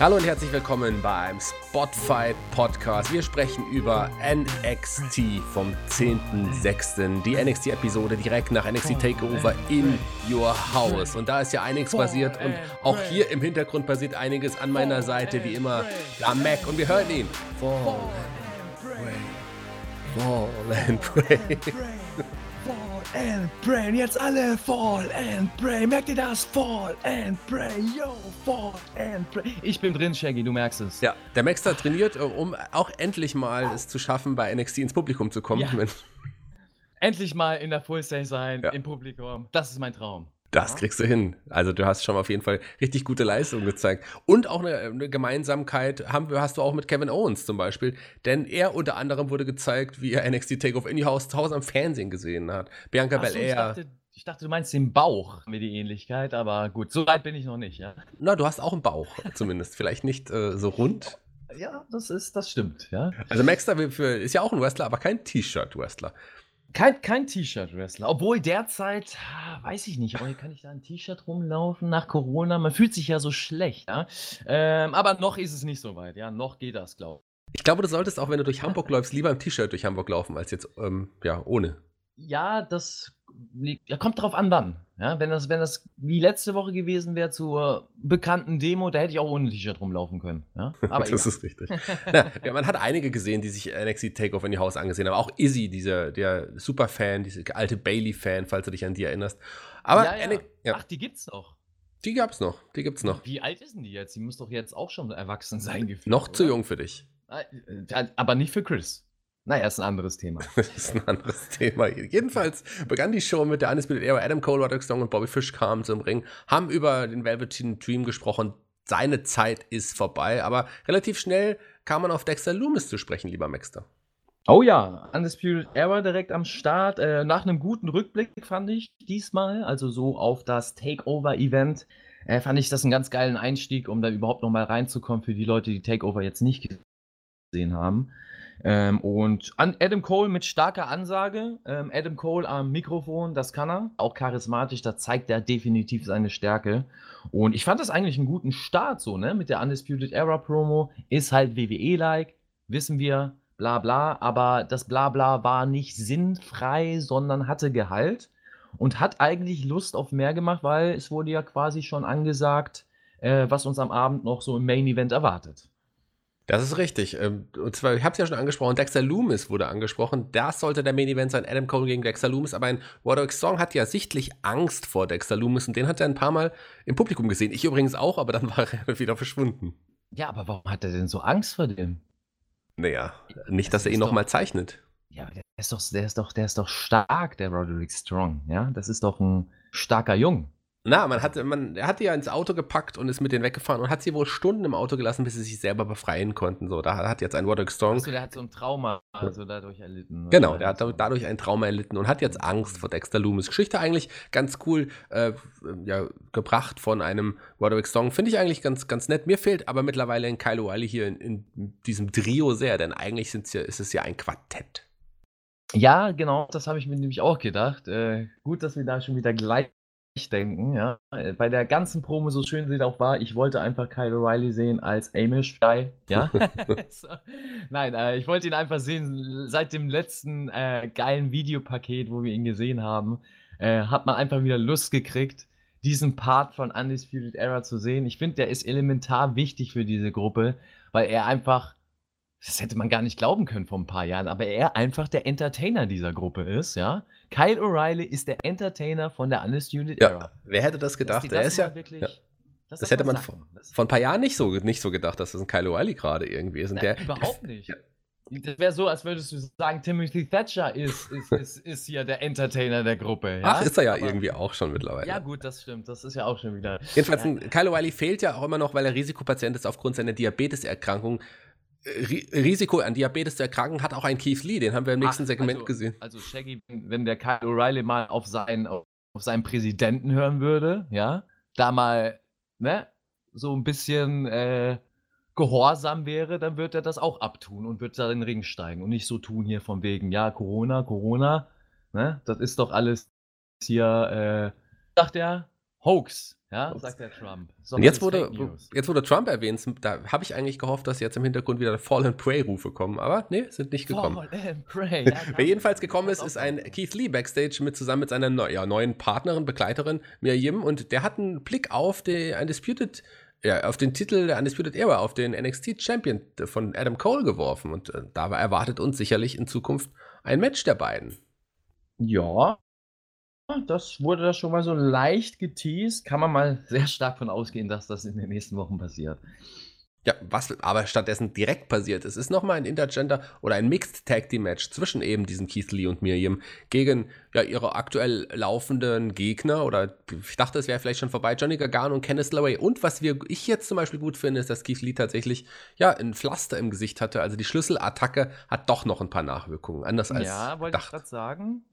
Hallo und herzlich willkommen beim Spotfight Podcast. Wir sprechen über NXT vom 10.06. Die NXT-Episode direkt nach NXT Takeover in Your House. Und da ist ja einiges passiert und auch hier im Hintergrund passiert einiges an meiner Seite, wie immer, der Mac. Und wir hören ihn. Fall and pray. Fall and pray. And pray. Jetzt alle fall and pray. Merkt ihr das? Fall and pray. Yo, fall and pray. Ich bin drin, Shaggy, du merkst es. Ja, der Maxter trainiert, äh, um auch endlich mal es zu schaffen, bei NXT ins Publikum zu kommen. Ja. Endlich mal in der Full Stage sein, Ja. im Publikum. Das ist mein Traum. Das kriegst du hin. Also du hast schon auf jeden Fall richtig gute Leistung gezeigt. Und auch eine, eine Gemeinsamkeit haben, wir- hast du auch mit Kevin Owens zum Beispiel. Denn er unter anderem wurde gezeigt, wie er NXT Takeover in die Haus zu Hause am Fernsehen gesehen hat. Bianca Ach so, ich, Belair. dachte, ich dachte, du meinst den Bauch, wir die Ähnlichkeit, aber gut, so weit bin ich noch nicht, ja. Na, du hast auch einen Bauch zumindest. Vielleicht nicht äh, so rund. Ja, das ist, das stimmt, ja. Also für, ist ja auch ein Wrestler, aber kein T-Shirt-Wrestler. Kein, kein T-Shirt-Wrestler. Obwohl derzeit, ah, weiß ich nicht, aber kann ich da ein T-Shirt rumlaufen nach Corona? Man fühlt sich ja so schlecht, ja. Ähm, aber noch ist es nicht so weit, ja. Noch geht das, glaube Ich glaube, du solltest auch, wenn du durch Hamburg läufst, lieber im T-Shirt durch Hamburg laufen, als jetzt, ähm, ja, ohne. ich. Ja, das liegt, ja, kommt drauf an, wann. Ja, wenn das, wenn das wie letzte Woche gewesen wäre zur bekannten Demo, da hätte ich auch ohne T-Shirt rumlaufen können. Ja? Aber das ist richtig. ja, man hat einige gesehen, die sich NXT Takeover in die Haus angesehen haben. Auch Izzy, dieser, der Superfan, dieser alte Bailey-Fan, falls du dich an die erinnerst. Aber ja, ja. Ach, die gibt's noch. die gab's noch. Die gibt's noch. Wie alt ist denn die jetzt? Die muss doch jetzt auch schon erwachsen sein, gefühlt. Noch zu oder? jung für dich. Ah, äh, Aber nicht für Chris. Naja, ist ein anderes Thema. Das ist ein anderes Thema. Jedenfalls begann die Show mit der Undisputed Era. Adam Cole, Roderick Strong und Bobby Fish kamen zum Ring, haben über den Velveteen Dream gesprochen. Seine Zeit ist vorbei, aber relativ schnell kam man auf Dexter Loomis zu sprechen, lieber Maxter. Oh ja, Undisputed Era direkt am Start. Äh, nach einem guten Rückblick fand ich diesmal, also so auf das Takeover-Event, äh, fand ich das einen ganz geilen Einstieg, um da überhaupt nochmal reinzukommen für die Leute, die Takeover jetzt nicht gesehen haben. Ähm, und Adam Cole mit starker Ansage. Ähm, Adam Cole am Mikrofon, das kann er. Auch charismatisch, da zeigt er definitiv seine Stärke. Und ich fand das eigentlich einen guten Start so, ne? Mit der Undisputed Era Promo. Ist halt WWE-like, wissen wir, bla bla. Aber das bla bla war nicht sinnfrei, sondern hatte Gehalt. Und hat eigentlich Lust auf mehr gemacht, weil es wurde ja quasi schon angesagt, äh, was uns am Abend noch so im Main Event erwartet. Das ist richtig. Ähm, Und zwar, ich habe es ja schon angesprochen, Dexter Loomis wurde angesprochen. Das sollte der Main Event sein, Adam Cole gegen Dexter Loomis. Aber ein Roderick Strong hat ja sichtlich Angst vor Dexter Loomis und den hat er ein paar Mal im Publikum gesehen. Ich übrigens auch, aber dann war er wieder verschwunden. Ja, aber warum hat er denn so Angst vor dem? Naja, nicht, Das dass er ihn nochmal zeichnet. Ja, der ist doch, der ist doch, der ist doch stark, der Roderick Strong. Ja, das ist doch ein starker Jung. Na, man hat, man, er hat die ja ins Auto gepackt und ist mit denen weggefahren und hat sie wohl Stunden im Auto gelassen, bis sie sich selber befreien konnten. So, da hat jetzt ein Roderick Strong. Achso, der hat so ein Trauma also dadurch erlitten. Genau, oder? der hat da- dadurch ein Trauma erlitten und hat jetzt Angst vor Dexter Loomis. Geschichte eigentlich ganz cool äh, ja, gebracht von einem Roderick Strong. Finde ich eigentlich ganz, ganz nett. Mir fehlt aber mittlerweile in Kyle O'Reilly hier in, in diesem Trio sehr, denn eigentlich sind's ja, ist es ja ein Quartett. Ja, genau, das habe ich mir nämlich auch gedacht. Äh, gut, dass wir da schon wieder gleich denken. Ja. Äh, Bei der ganzen Promo, so schön sie auch war, ich wollte einfach Kyle O'Reilly sehen als Amish Guy. Ja. so. Nein, äh, ich wollte ihn einfach sehen. Seit dem letzten äh, geilen Videopaket, wo wir ihn gesehen haben, äh, hat man einfach wieder Lust gekriegt, diesen Part von Undisputed Era zu sehen. Ich finde, der ist elementar wichtig für diese Gruppe, weil er einfach das hätte man gar nicht glauben können vor ein paar Jahren, aber er einfach der Entertainer dieser Gruppe ist, ja. Kyle O'Reilly ist der Entertainer von der Undisputed Ja, Era. wer hätte das gedacht? Er das ist ja, wirklich- ja. Das mal hätte man. Das- vor ein paar Jahren nicht so, nicht so gedacht, dass das ein Kyle O'Reilly gerade irgendwie ist. Nein, der, überhaupt nicht. Das wäre so, als würdest du sagen, Timothy Thatcher ist, ist, ist, ist hier der Entertainer der Gruppe. Ja? Ach, ist er ja Aber- irgendwie auch schon mittlerweile. Ja, gut, das stimmt. Das ist ja auch schon wieder. Jedenfalls, Ja. Kyle O'Reilly fehlt ja auch immer noch, weil er Risikopatient ist aufgrund seiner Diabeteserkrankung. Risiko an Diabetes zu erkranken hat auch ein Keith Lee, den haben wir im nächsten Ach, Segment also, gesehen. Also Shaggy, wenn der Kyle O'Reilly mal auf seinen, auf seinen Präsidenten hören würde, ja, da mal, ne, so ein bisschen äh, gehorsam wäre, dann wird er das auch abtun und wird da in den Ring steigen und nicht so tun hier von wegen, ja, Corona, Corona, ne, das ist doch alles hier, äh, sagt er, Hoax, ja, sagt der Trump. So, und jetzt wurde, jetzt wurde Trump erwähnt, da habe ich eigentlich gehofft, dass jetzt im Hintergrund wieder Fall and Pray-Rufe kommen, aber nee, sind nicht gekommen. Fall and Pray. Ja, Wer jedenfalls gekommen ist, ist ein Keith Lee Backstage mit zusammen mit seiner neu, ja, neuen Partnerin, Begleiterin Mia Yim und der hat einen Blick auf die Undisputed ja, auf den Titel der Undisputed Era, auf den NXT Champion von Adam Cole geworfen. Und äh, da erwartet uns sicherlich in Zukunft ein Match der beiden. Ja, das wurde da schon mal so leicht geteased. Kann man mal sehr stark von ausgehen, dass das in den nächsten Wochen passiert. Ja, was aber stattdessen direkt passiert ist, ist nochmal ein Intergender oder ein Mixed Tag Team Match zwischen eben diesen Keith Lee und Miriam gegen ja ihre aktuell laufenden Gegner oder ich dachte, es wäre vielleicht schon vorbei, Johnny Gargano und Kenneth Laway. Und was wir, ich jetzt zum Beispiel gut finde, ist, dass Keith Lee tatsächlich ja ein Pflaster im Gesicht hatte. Also die Schlüsselattacke hat doch noch ein paar Nachwirkungen, anders als Ja, wollte ich gerade sagen.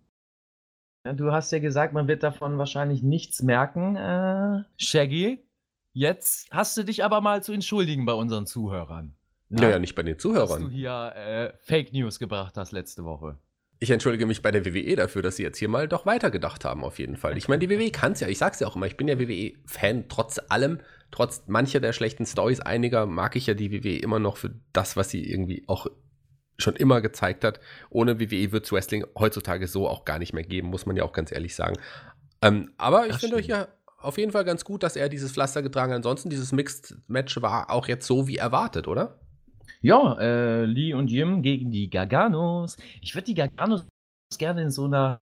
Ja, du hast ja gesagt, man wird davon wahrscheinlich nichts merken, äh, Shaggy. Jetzt hast du dich aber mal zu entschuldigen bei unseren Zuhörern. Ja, ja, ja nicht bei den Zuhörern. Dass du hier äh, Fake News gebracht hast letzte Woche. Ich entschuldige mich bei der WWE dafür, dass sie jetzt hier mal doch weitergedacht haben, auf jeden Fall. Ich meine, die WWE kann es ja, ich sag's ja auch immer, ich bin ja WWE-Fan, trotz allem, trotz mancher der schlechten Stories, einiger mag ich ja die WWE immer noch für das, was sie irgendwie auch schon immer gezeigt hat. Ohne WWE wird es Wrestling heutzutage so auch gar nicht mehr geben, muss man ja auch ganz ehrlich sagen. Ähm, aber ich finde euch ja auf jeden Fall ganz gut, dass er dieses Pflaster getragen hat. Ansonsten, dieses Mixed-Match war auch jetzt so wie erwartet, oder? Ja, äh, Lee und Jim gegen die Garganos. Ich würde die Garganos gerne in so einer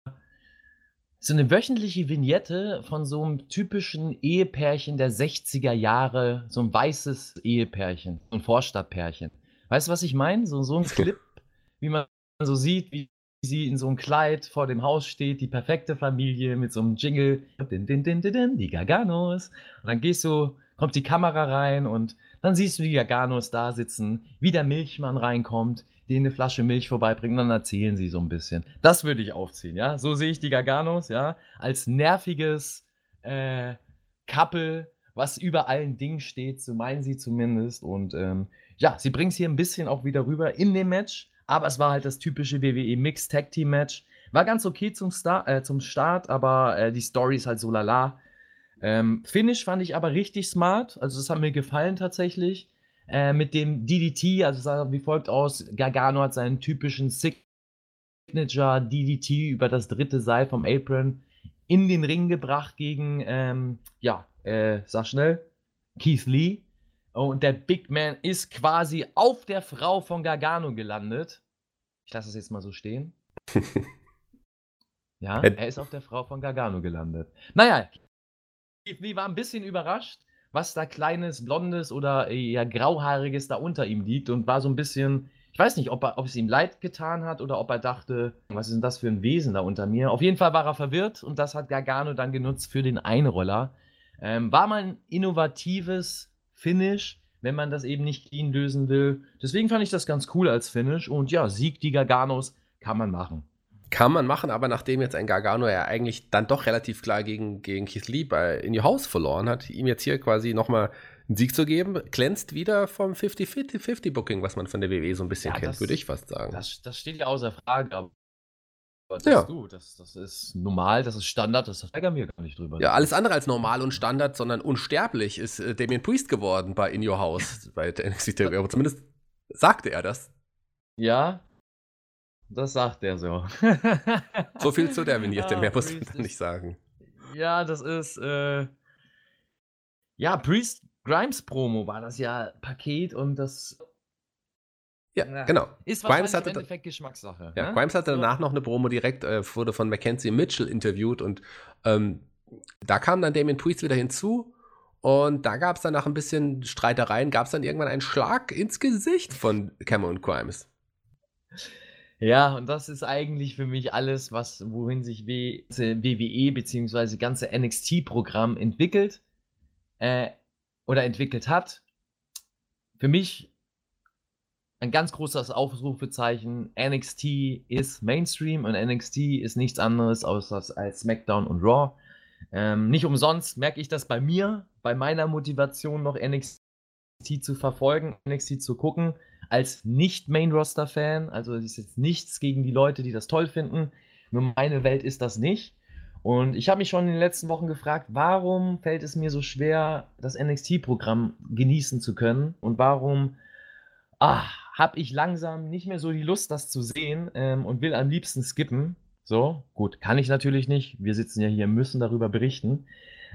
so eine wöchentliche Vignette von so einem typischen Ehepärchen der 60er Jahre, so ein weißes Ehepärchen, so ein Vorstadtpärchen. Weißt du, was ich meine? So, so ein Clip, wie man so sieht, wie sie in so einem Kleid vor dem Haus steht, die perfekte Familie mit so einem Jingle, din, din, din, din, die Garganos. Und dann gehst du, kommt die Kamera rein und dann siehst du die Garganos da sitzen, wie der Milchmann reinkommt, denen eine Flasche Milch vorbeibringt und dann erzählen sie so ein bisschen. Das würde ich aufziehen, ja. So sehe ich die Garganos, ja, als nerviges äh, Couple, was über allen Dingen steht, so meinen sie zumindest. Und ähm, ja, sie bringen es hier ein bisschen auch wieder rüber in dem Match, aber es war halt das typische WWE Mixed Tag Team Match. War ganz okay zum, Star äh, zum Start, aber äh, die Story ist halt so lala. Ähm, Finish fand ich aber richtig smart, also das hat mir gefallen tatsächlich. Äh, mit dem DDT, also sah wie folgt aus: Gargano hat seinen typischen Signature DDT über das dritte Seil vom Apron in den Ring gebracht gegen, ähm, ja, äh, sag schnell, Keith Lee. Und der Big Man ist quasi auf der Frau von Gargano gelandet. Ich lasse es jetzt mal so stehen. ja, er ist auf der Frau von Gargano gelandet. Naja, Lee war ein bisschen überrascht, was da kleines, blondes oder ja grauhaariges da unter ihm liegt und war so ein bisschen, ich weiß nicht, ob, er, ob es ihm leid getan hat oder ob er dachte, was ist denn das für ein Wesen da unter mir? Auf jeden Fall war er verwirrt und das hat Gargano dann genutzt für den Einroller. Ähm, war mal ein innovatives Finish, wenn man das eben nicht clean lösen will. Deswegen fand ich das ganz cool als Finish. Und ja, Sieg die Garganos kann man machen. Kann man machen, aber nachdem jetzt ein Gargano ja eigentlich dann doch relativ klar gegen, gegen Keith Lee bei In Your House verloren hat, ihm jetzt hier quasi nochmal einen Sieg zu geben, glänzt wieder vom 50-50-50-Booking, was man von der WWE so ein bisschen ja, kennt, würde ich fast sagen. Das, das steht ja außer Frage, aber das ja. du, das, das ist normal, das ist Standard, das ärgern wir gar nicht drüber. Ja, alles andere als normal und Standard, sondern unsterblich ist äh, Damien Priest geworden bei In Your House, bei der NXT Aber zumindest sagte er das. Ja, das sagt er so. so viel zu der Vignette, mehr muss man nicht sagen. Ja, das ist, äh, ja, Priest Grimes Promo war das ja Paket und das ja, ja, genau. Ist Grimes hatte, im Endeffekt Geschmackssache. Ja, ne? Grimes hatte danach noch eine Promo direkt, äh, wurde von Mackenzie Mitchell interviewt und ähm, da kam dann Damien Priest wieder hinzu und da gab es dann nach ein bisschen Streitereien, gab es dann irgendwann einen Schlag ins Gesicht von Cameron Grimes. Ja, und das ist eigentlich für mich alles, was, wohin sich WWE bzw. ganze NXT-Programm entwickelt äh, oder entwickelt hat. Für mich ein ganz großes Aufrufezeichen. NXT ist Mainstream und NXT ist nichts anderes außer als SmackDown und Raw. Ähm, nicht umsonst merke ich das bei mir, bei meiner Motivation noch NXT zu verfolgen, NXT zu gucken, als Nicht-Main-Roster-Fan. Also es ist jetzt nichts gegen die Leute, die das toll finden. Nur meine Welt ist das nicht. Und ich habe mich schon in den letzten Wochen gefragt, warum fällt es mir so schwer, das NXT-Programm genießen zu können? Und warum ah, habe ich langsam nicht mehr so die Lust, das zu sehen ähm, und will am liebsten skippen? So, gut, kann ich natürlich nicht. Wir sitzen ja hier, müssen darüber berichten.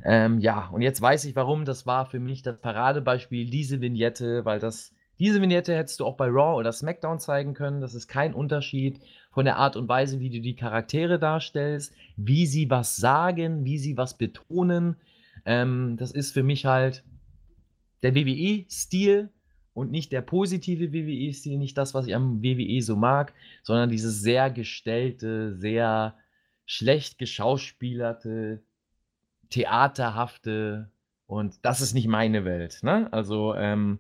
Ähm, ja, und jetzt weiß ich warum. Das war für mich das Paradebeispiel, diese Vignette, weil das, diese Vignette hättest du auch bei Raw oder SmackDown zeigen können. Das ist kein Unterschied von der Art und Weise, wie du die Charaktere darstellst, wie sie was sagen, wie sie was betonen. Ähm, das ist für mich halt der WWE-Stil und nicht der positive WWE-Stil, nicht das, was ich am WWE so mag, sondern dieses sehr gestellte, sehr schlecht geschauspielerte, theaterhafte und das ist nicht meine Welt. Ne? Also ähm,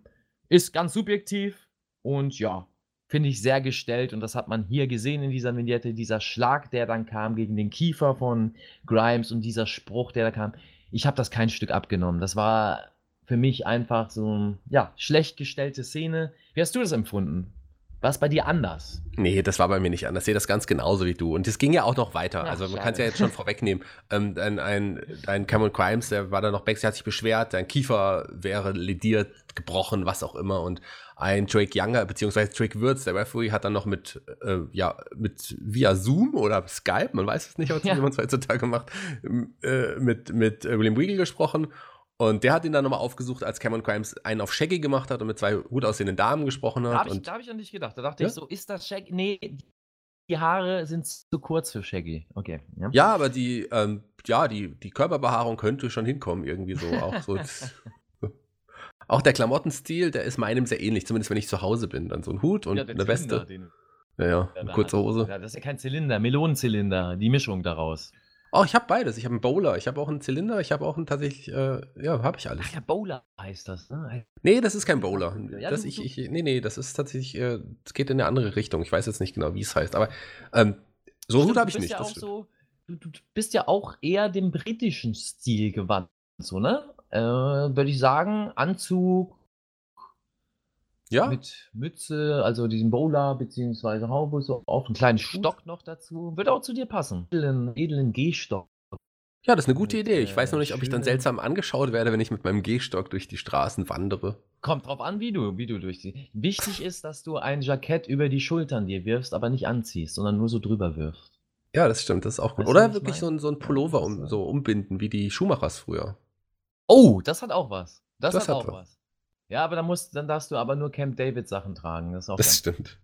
ist ganz subjektiv und ja, finde ich sehr gestellt und das hat man hier gesehen in dieser Vignette, dieser Schlag, der dann kam gegen den Kiefer von Grimes und dieser Spruch, der da kam. Ich habe das kein Stück abgenommen. Das war für mich einfach so, ja, schlecht gestellte Szene. Wie hast du das empfunden? War es bei dir anders? Nee, das war bei mir nicht anders. Ich sehe das ganz genauso wie du. Und es ging ja auch noch weiter. Ach, also man kann es ja jetzt schon vorwegnehmen. Ähm, ein, ein, ein Cameron Crimes, der war da noch der hat sich beschwert, sein Kiefer wäre lediert, gebrochen, was auch immer. Und ein Drake Younger, beziehungsweise Drake Würz, der Referee, hat dann noch mit, äh, ja, mit via Zoom oder Skype, man weiß es nicht, ja. wie man es heutzutage macht, äh, mit, mit William Regal gesprochen. Und der hat ihn dann nochmal aufgesucht, als Cameron Crimes einen auf Shaggy gemacht hat und mit zwei gut aussehenden Damen gesprochen hat. Da habe ich, hab ich, an dich gedacht. Da dachte ja? ich so, ist das Shaggy? Nee, die Haare sind zu kurz für Shaggy. Okay. Ja, ja aber die, ähm, ja, die, die Körperbehaarung könnte schon hinkommen, irgendwie so. Auch, so auch der Klamottenstil, der ist meinem sehr ähnlich, zumindest wenn ich zu Hause bin. Dann so ein Hut und ja, eine Weste. Den, ja, ja, eine kurze Hose. Ja, das ist ja kein Zylinder, Melonenzylinder, die Mischung daraus. Oh, ich habe beides. Ich habe einen Bowler, ich habe auch einen Zylinder, ich habe auch einen tatsächlich, äh, ja, habe ich alles. Ach ja, Bowler heißt das, ne? Nee, das ist kein Bowler. Ja, das, ich, ich, nee, nee, das ist tatsächlich, äh, es geht in eine andere Richtung. Ich weiß jetzt nicht genau, wie es heißt, aber ähm, so gut habe ich nicht. Ja so, du, du, bist ja auch eher dem britischen Stil gewandt, so, ne? Äh, Würde ich sagen, Anzug, ja. Mit Mütze, also diesem Bowler beziehungsweise Haube so auf einen kleinen Stock noch dazu. Wird auch zu dir passen. Edlen, edlen Gehstock. Ja, das ist eine gute Idee. Ich weiß noch nicht, ob ich dann seltsam angeschaut werde, wenn ich mit meinem Gehstock durch die Straßen wandere. Kommt drauf an, wie du, wie du durch die. Wichtig ist, dass du ein Jackett über die Schultern dir wirfst, aber nicht anziehst, sondern nur so drüber wirfst. Ja, das stimmt, das ist auch gut. Oder wirklich so ein, so ein Pullover um, so umbinden, wie die Schuhmachers früher. Oh, das hat auch was. Das, das hat, hat, auch was. Ja, aber dann, musst, dann darfst du aber nur Camp David Sachen tragen. Das, das stimmt.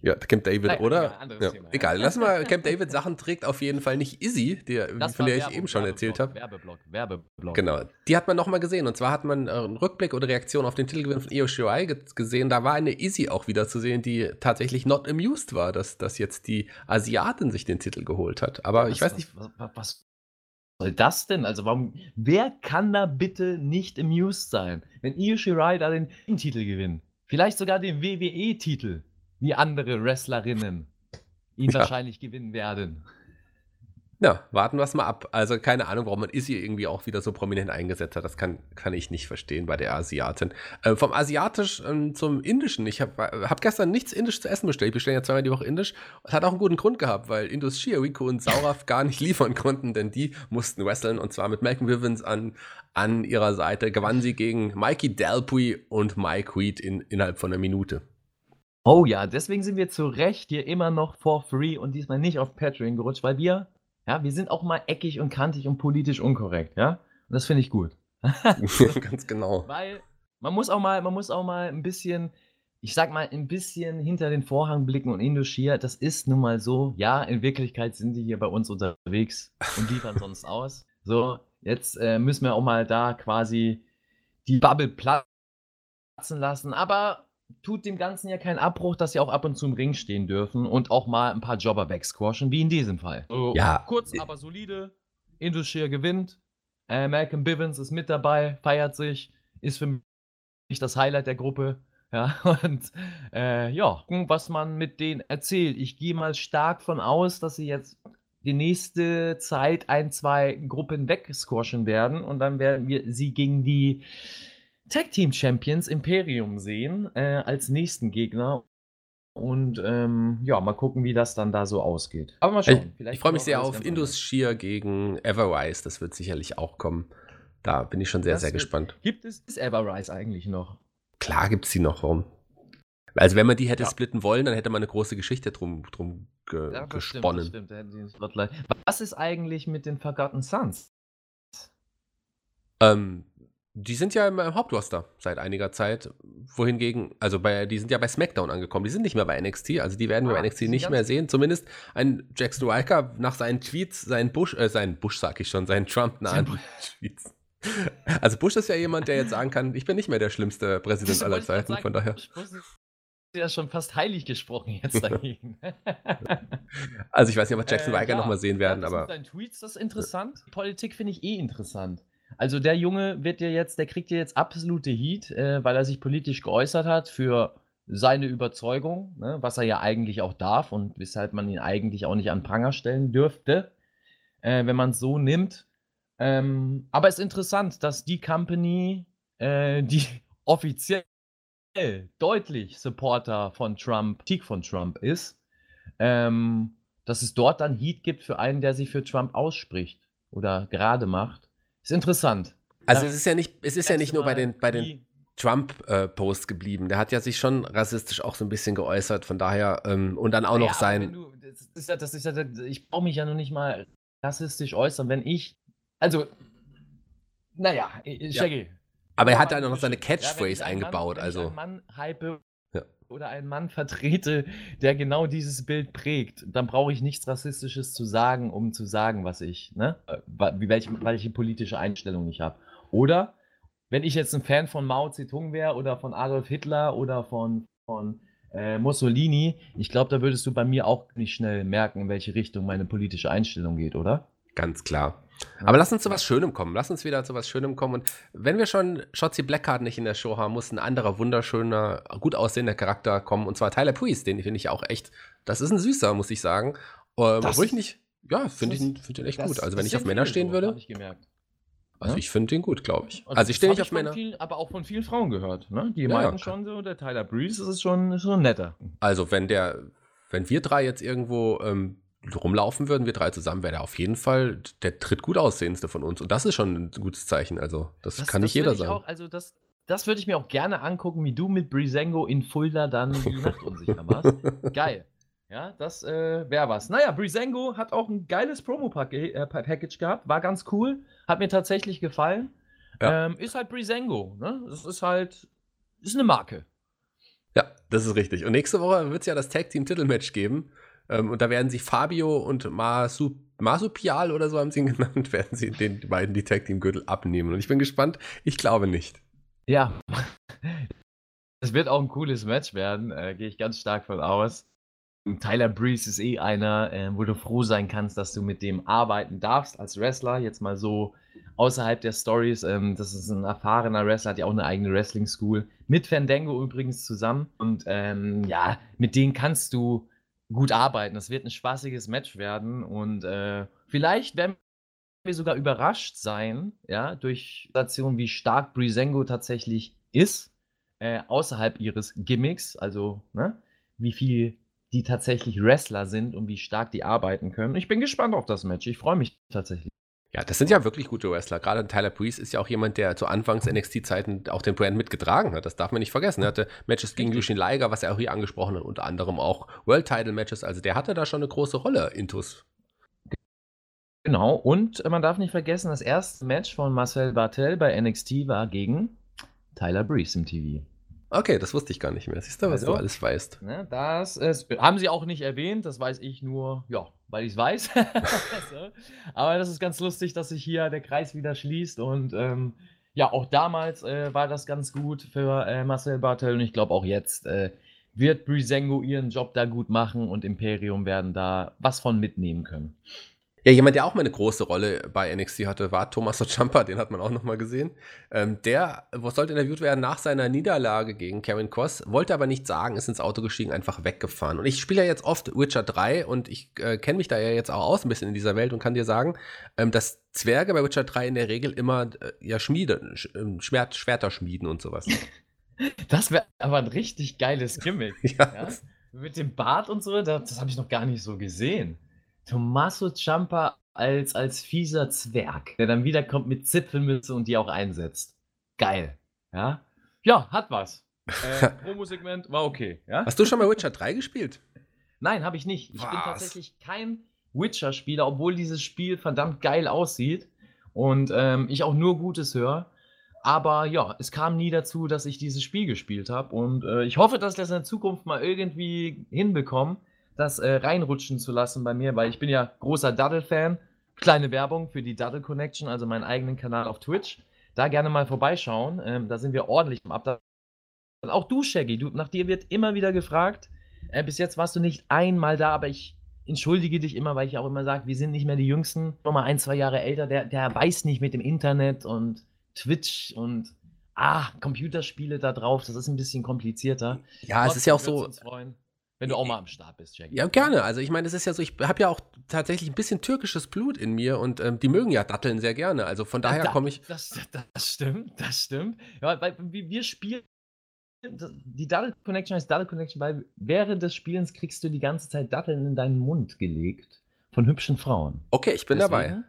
Ja, Camp David, Nein, oder? Ja, Thema, egal, lass mal, Camp David Sachen trägt auf jeden Fall nicht Izzy, der, von der Werbung, ich eben schon erzählt habe. Werbeblock, Werbeblock. Genau, die hat man nochmal gesehen. Und zwar hat man äh, einen Rückblick oder Reaktion auf den Titelgewinn von Io Shirai gesehen. Da war eine Izzy auch wieder zu sehen, die tatsächlich not amused war, dass, dass jetzt die Asiatin sich den Titel geholt hat. Aber was, ich weiß nicht. Was, was, soll das denn? Also warum, wer kann da bitte nicht amused sein, wenn Io Shirai da den Titel gewinnt? Vielleicht sogar den WWE-Titel, wie andere Wrestlerinnen ihn ja. wahrscheinlich gewinnen werden. Ja, warten wir es mal ab. Also keine Ahnung, warum man Izzy irgendwie auch wieder so prominent eingesetzt hat. Das kann, kann ich nicht verstehen bei der Asiatin. Äh, vom Asiatisch ähm, zum Indischen. Ich habe hab gestern nichts Indisch zu essen bestellt. Ich bestelle ja zweimal die Woche Indisch. Es hat auch einen guten Grund gehabt, weil Indus Rico und Sauraf gar nicht liefern konnten, denn die mussten wresteln und zwar mit Malcolm Vivens an, an ihrer Seite. Gewannen sie gegen Mikey Delpui und Mike Weed in, innerhalb von einer Minute. Oh ja, deswegen sind wir zu Recht hier immer noch for free und diesmal nicht auf Patreon gerutscht, weil wir ja, wir sind auch mal eckig und kantig und politisch unkorrekt, ja? Und das finde ich gut. Ganz genau. Weil man muss auch mal, man muss auch mal ein bisschen, ich sag mal, ein bisschen hinter den Vorhang blicken und Indoschia, das ist nun mal so. Ja, in Wirklichkeit sind die hier bei uns unterwegs und liefern sonst aus. So, jetzt äh, müssen wir auch mal da quasi die Bubble platzen lassen. Aber tut dem Ganzen ja keinen Abbruch, dass sie auch ab und zu im Ring stehen dürfen und auch mal ein paar Jobber wegsquashen, wie in diesem Fall. So, ja. Kurz, aber solide. Indushear gewinnt. Äh, Malcolm Bivens ist mit dabei, feiert sich, ist für mich das Highlight der Gruppe. Ja, und äh, ja, gucken, was man mit denen erzählt. Ich gehe mal stark von aus, dass sie jetzt die nächste Zeit ein, zwei Gruppen wegsquashen werden und dann werden wir sie gegen die Tag Team Champions Imperium sehen äh, als nächsten Gegner. Und ähm, ja, mal gucken, wie das dann da so ausgeht. Aber mal schauen. Ich, ich freue mich sehr auf Indus Shear gegen Everrise. Das wird sicherlich auch kommen. Da bin ich schon sehr, das sehr wird, gespannt. Gibt es Everrise eigentlich noch? Klar gibt es sie noch. Warum? Also wenn man die hätte ja. splitten wollen, dann hätte man eine große Geschichte drum, drum ge ja, gesponnen. Stimmt, stimmt. Was ist eigentlich mit den Forgotten Sons? Ähm, die sind ja im Hauptroster seit einiger Zeit. Wohingegen, also bei, die sind ja bei SmackDown angekommen. Die sind nicht mehr bei NXT, also die werden wir ah, bei NXT nicht mehr sehen. Zumindest ein Jack Striker nach seinen Tweets, seinen Bush, äh, seinen Bush sag ich schon, seinen Trump-nahen Tweets. Also Bush ist ja jemand, der jetzt sagen kann, ich bin nicht mehr der schlimmste Präsident aller Zeiten, sagen, von daher. Bush ist ja schon fast heilig gesprochen jetzt dagegen. also ich weiß nicht, ob wir Jackson äh, Riker ja, nochmal sehen werden, aber. Dein Tweets, das ist interessant. Politik finde ich eh interessant. Also der Junge wird ja jetzt, der kriegt ja jetzt absolute Heat, äh, weil er sich politisch geäußert hat für seine Überzeugung, ne, was er ja eigentlich auch darf und weshalb man ihn eigentlich auch nicht an Pranger stellen dürfte, äh, wenn man es so nimmt. Ähm, aber es ist interessant, dass die Company, äh, die offiziell deutlich Supporter von Trump, Kritik von Trump ist, ähm, dass es dort dann Heat gibt für einen, der sich für Trump ausspricht oder gerade macht. Ist interessant. Also es ist ja nicht, es ist ja nicht nur bei den, bei den Trump-Posts äh, geblieben. Der hat ja sich schon rassistisch auch so ein bisschen geäußert, von daher, ähm, und dann auch ja, noch sein. Du, das ist ja, das ist ja, ich brauche mich ja noch nicht mal rassistisch äußern, wenn ich, also, naja, Shaggy, ja. Aber er hat dann noch seine Catchphrase ja, eingebaut. Mann, also. Mann hype. Oder einen Mann vertrete, der genau dieses Bild prägt, dann brauche ich nichts Rassistisches zu sagen, um zu sagen, was ich, ne? Äh, welche, welche politische Einstellung ich habe. Oder wenn ich jetzt ein Fan von Mao Zedong wäre oder von Adolf Hitler oder von, von äh, Mussolini, ich glaube, da würdest du bei mir auch nicht schnell merken, in welche Richtung meine politische Einstellung geht, oder? Ganz klar. Aber lass uns zu was Schönem kommen. Lass uns wieder zu was Schönem kommen. Und wenn wir schon Shotzi Blackheart nicht in der Show haben, muss ein anderer wunderschöner, gut aussehender Charakter kommen. Und zwar Tyler Priest. Den finde ich auch echt. Das ist ein süßer, muss ich sagen. Ähm, obwohl ich nicht. Ja, finde ich find den echt gut. Also, wenn ich auf Männer stehen würde. Ich also, ja? ich finde den gut, glaube ich. Also, also ich stehe nicht auf Männer. Viel, aber auch von vielen Frauen gehört. Ne? Die ja, meinten schon so, der Tyler Breeze ist schon, ist schon netter. Also, wenn der, wenn wir drei jetzt irgendwo ähm, rumlaufen würden, wir drei zusammen, wäre der auf jeden Fall der dritt gut aussehendste von uns. Und das ist schon ein gutes Zeichen. Also, das, das kann nicht jeder sein. Auch, also, das, das würde ich mir auch gerne angucken, wie du mit Brisengo in Fulda dann die Nacht unsicher machst. Geil. Ja, das äh, wäre was. Naja, Brisengo hat auch ein geiles Promo-Package äh, gehabt. War ganz cool. Hat mir tatsächlich gefallen. Ja. Ähm, ist halt Brisengo. Ne? Das ist halt. Ist eine Marke. Ja, das ist richtig. Und nächste Woche wird es ja das Tag Team Titelmatch geben. Ähm, und da werden sie Fabio und Masu, Masupial oder so haben sie ihn genannt, werden sie den beiden Tag Team Gürtel abnehmen. Und ich bin gespannt. Ich glaube nicht. Ja. Es wird auch ein cooles Match werden, äh, gehe ich ganz stark von aus. Tyler Breeze ist eh einer, äh, wo du froh sein kannst, dass du mit dem arbeiten darfst als Wrestler. Jetzt mal so außerhalb der Stories. Ähm, das ist ein erfahrener Wrestler, hat ja auch eine eigene Wrestling School. Mit Fandango übrigens zusammen. Und ähm, ja, mit denen kannst du gut arbeiten. Das wird ein spaßiges Match werden und äh, vielleicht werden wir sogar überrascht sein, ja, durch Stationen, wie stark Brisengo tatsächlich ist, äh, außerhalb ihres Gimmicks, also ne, wie viel die tatsächlich Wrestler sind und wie stark die arbeiten können. Ich bin gespannt auf das Match. Ich freue mich tatsächlich. Ja, das sind ja wirklich gute Wrestler. Gerade Tyler Breeze ist ja auch jemand, der zu Anfangs NXT-Zeiten auch den Brand mitgetragen hat. Das darf man nicht vergessen. Er hatte Matches gegen Lucien Liger, was er auch hier angesprochen hat, unter anderem auch World-Title-Matches. Also der hatte da schon eine große Rolle, Intus. Genau, und man darf nicht vergessen, das erste Match von Marcel Bartel bei NXT war gegen Tyler Breeze im TV. Okay, das wusste ich gar nicht mehr. Siehst du, was also, du alles weißt. Ne, das ist, haben sie auch nicht erwähnt, das weiß ich nur, ja, weil ich es weiß. Aber das ist ganz lustig, dass sich hier der Kreis wieder schließt und ähm, ja, auch damals äh, war das ganz gut für äh, Marcel Bartel und ich glaube auch jetzt äh, wird Brisengo ihren Job da gut machen und Imperium werden da was von mitnehmen können. Ja, jemand, der auch mal eine große Rolle bei NXT hatte, war Thomas Ciampa, den hat man auch noch mal gesehen. Ähm, der sollte interviewt werden nach seiner Niederlage gegen Karen Cross, wollte aber nichts sagen, ist ins Auto gestiegen, einfach weggefahren. Und ich spiele ja jetzt oft Witcher 3 und ich äh, kenne mich da ja jetzt auch aus ein bisschen in dieser Welt und kann dir sagen, ähm, dass Zwerge bei Witcher 3 in der Regel immer äh, ja Schmiede, Sch ähm, Schwert, Schwerter schmieden und sowas. Das wäre aber ein richtig geiles Gimmick. ja. ja? Mit dem Bart und so, das, das habe ich noch gar nicht so gesehen. Tommaso Ciampa als, als fieser Zwerg, der dann wiederkommt mit Zipfelmütze und die auch einsetzt. Geil. Ja, ja hat was. Äh, Promo-Segment war okay. Ja? Hast du schon mal Witcher 3 gespielt? Nein, habe ich nicht. Ich was? bin tatsächlich kein Witcher-Spieler, obwohl dieses Spiel verdammt geil aussieht und ähm, ich auch nur Gutes höre. Aber ja, es kam nie dazu, dass ich dieses Spiel gespielt habe. Und äh, ich hoffe, dass ich das in der Zukunft mal irgendwie hinbekomme, das äh, reinrutschen zu lassen bei mir, weil ich bin ja großer Daddle-Fan. Kleine Werbung für die Daddle Connection, also meinen eigenen Kanal auf Twitch. Da gerne mal vorbeischauen. Ähm, da sind wir ordentlich im Abda. Auch du, Shaggy, du, nach dir wird immer wieder gefragt. Äh, bis jetzt warst du nicht einmal da, aber ich entschuldige dich immer, weil ich auch immer sage, wir sind nicht mehr die Jüngsten. Noch mal ein, zwei Jahre älter. Der, der weiß nicht mit dem Internet und Twitch und ah, Computerspiele da drauf. Das ist ein bisschen komplizierter. Ja, Trotzdem es ist ja auch so. Wenn du auch mal am Start bist, Jack. Ja, gerne. Also ich meine, das ist ja so, ich habe ja auch tatsächlich ein bisschen türkisches Blut in mir und ähm, die mögen ja Datteln sehr gerne. Also von daher da, komme ich. Das, das, stimmt, das stimmt. Ja, weil wir spielen. Die Dattel Connection heißt Dattel Connection, weil während des Spielens kriegst du die ganze Zeit Datteln in deinen Mund gelegt von hübschen Frauen. Okay, ich bin Deswegen, dabei.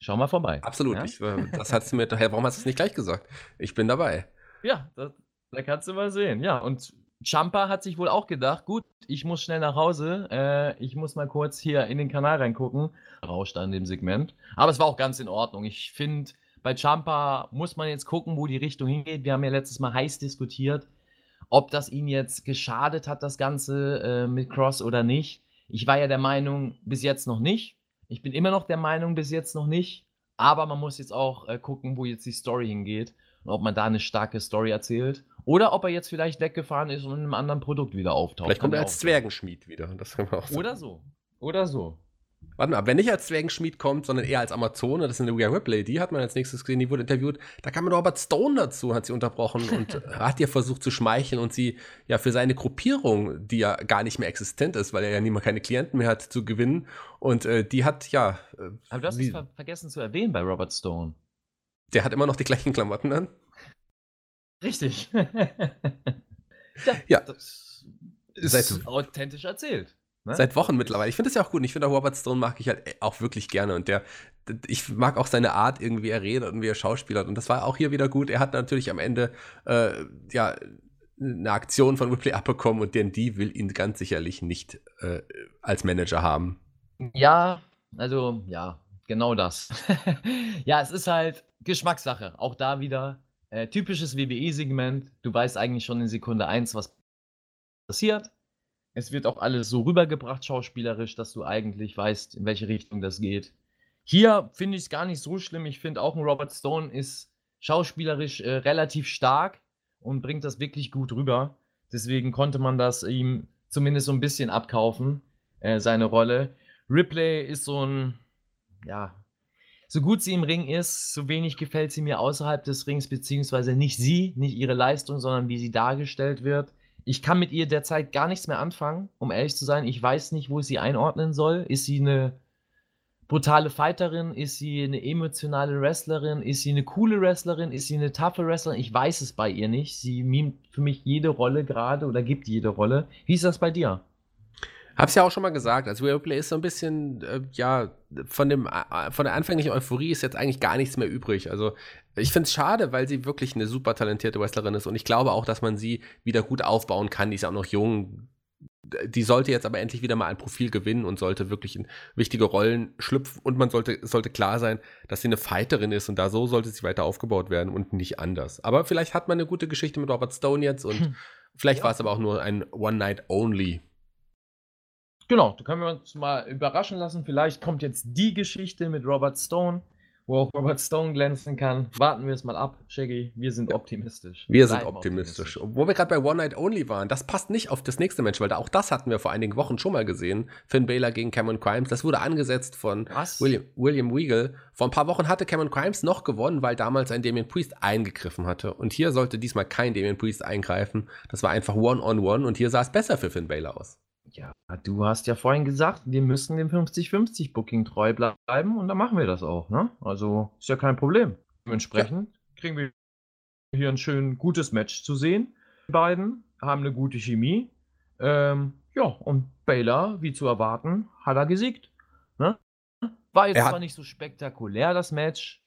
Schau mal vorbei. Absolut. Ja? Ich, äh, das hast du mir daher, warum hast du es nicht gleich gesagt? Ich bin dabei. Ja, das, da kannst du mal sehen. Ja, und Champa hat sich wohl auch gedacht, gut, ich muss schnell nach Hause, äh, ich muss mal kurz hier in den Kanal reingucken. Rauscht an dem Segment. Aber es war auch ganz in Ordnung. Ich finde, bei Champa muss man jetzt gucken, wo die Richtung hingeht. Wir haben ja letztes Mal heiß diskutiert, ob das ihn jetzt geschadet hat, das Ganze äh, mit Cross oder nicht. Ich war ja der Meinung, bis jetzt noch nicht. Ich bin immer noch der Meinung, bis jetzt noch nicht. Aber man muss jetzt auch äh, gucken, wo jetzt die Story hingeht und ob man da eine starke Story erzählt. Oder ob er jetzt vielleicht weggefahren ist und in einem anderen Produkt wieder auftaucht. Vielleicht kommt er als Zwergenschmied wieder. Oder so. Oder so. Warte mal, wenn nicht als Zwergenschmied kommt, sondern eher als Amazone, das ist eine Rhea Ripley, die hat man als nächstes gesehen, die wurde interviewt. Da kam Robert Stone dazu, hat sie unterbrochen und hat ihr versucht zu schmeicheln und sie ja für seine Gruppierung, die ja gar nicht mehr existent ist, weil er ja niemand keine Klienten mehr hat, zu gewinnen. Und äh, die hat ja. Äh, Aber du hast es ver vergessen zu erwähnen bei Robert Stone. Der hat immer noch die gleichen Klamotten an. Richtig. ja, ja, das ist Seit, authentisch erzählt. Ne? Seit Wochen mittlerweile. Ich finde das ja auch gut. Und ich finde, Robert Stone mag ich halt auch wirklich gerne. Und der, ich mag auch seine Art, irgendwie er redet und wie er schauspielert. Und das war auch hier wieder gut. Er hat natürlich am Ende, äh, ja, eine Aktion von Ripley abbekommen und denn die will ihn ganz sicherlich nicht äh, als Manager haben. Ja, also, ja, genau das. ja, es ist halt Geschmackssache. Auch da wieder äh, typisches WWE-Segment. Du weißt eigentlich schon in Sekunde 1, was passiert. Es wird auch alles so rübergebracht, schauspielerisch, dass du eigentlich weißt, in welche Richtung das geht. Hier finde ich es gar nicht so schlimm. Ich finde auch ein Robert Stone ist schauspielerisch äh, relativ stark und bringt das wirklich gut rüber. Deswegen konnte man das ihm zumindest so ein bisschen abkaufen, äh, seine Rolle. Ripley ist so ein, ja, so gut sie im Ring ist, so wenig gefällt sie mir außerhalb des Rings, beziehungsweise nicht sie, nicht ihre Leistung, sondern wie sie dargestellt wird. Ich kann mit ihr derzeit gar nichts mehr anfangen, um ehrlich zu sein. Ich weiß nicht, wo ich sie einordnen soll. Ist sie eine brutale Fighterin? Ist sie eine emotionale Wrestlerin? Ist sie eine coole Wrestlerin? Ist sie eine taffe Wrestlerin? Ich weiß es bei ihr nicht. Sie mimt für mich jede Rolle gerade oder gibt jede Rolle. Wie ist das bei dir? Hab's ja auch schon mal gesagt, also Replay ist so ein bisschen, äh, ja, von, dem, äh, von der anfänglichen Euphorie ist jetzt eigentlich gar nichts mehr übrig. Also ich finde es schade, weil sie wirklich eine super talentierte Wrestlerin ist und ich glaube auch, dass man sie wieder gut aufbauen kann. Die ist auch noch jung. Die sollte jetzt aber endlich wieder mal ein Profil gewinnen und sollte wirklich in wichtige Rollen schlüpfen. Und man sollte, sollte klar sein, dass sie eine Fighterin ist und da so sollte sie weiter aufgebaut werden und nicht anders. Aber vielleicht hat man eine gute Geschichte mit Robert Stone jetzt und hm. vielleicht ja. war es aber auch nur ein One-Night-Only. Genau, da können wir uns mal überraschen lassen. Vielleicht kommt jetzt die Geschichte mit Robert Stone wo auch Robert Stone glänzen kann. Warten wir es mal ab, Shaggy. Wir sind optimistisch. Wir sind optimistisch. optimistisch. Wo wir gerade bei One Night Only waren, das passt nicht auf das nächste Match, weil da auch das hatten wir vor einigen Wochen schon mal gesehen. Finn Baylor gegen Cameron Crimes. Das wurde angesetzt von William, William Weagle. Vor ein paar Wochen hatte Cameron Crimes noch gewonnen, weil damals ein Damien Priest eingegriffen hatte. Und hier sollte diesmal kein Damien Priest eingreifen. Das war einfach One-on-One -on -one und hier sah es besser für Finn Baylor aus. Ja, du hast ja vorhin gesagt, wir müssen dem 50-50-Booking treu bleiben und dann machen wir das auch, ne? Also ist ja kein Problem. Dementsprechend ja. kriegen wir hier ein schön gutes Match zu sehen. Die beiden haben eine gute Chemie. Ähm, ja, und Baylor, wie zu erwarten, hat er gesiegt. Ne? War jetzt zwar nicht so spektakulär, das Match.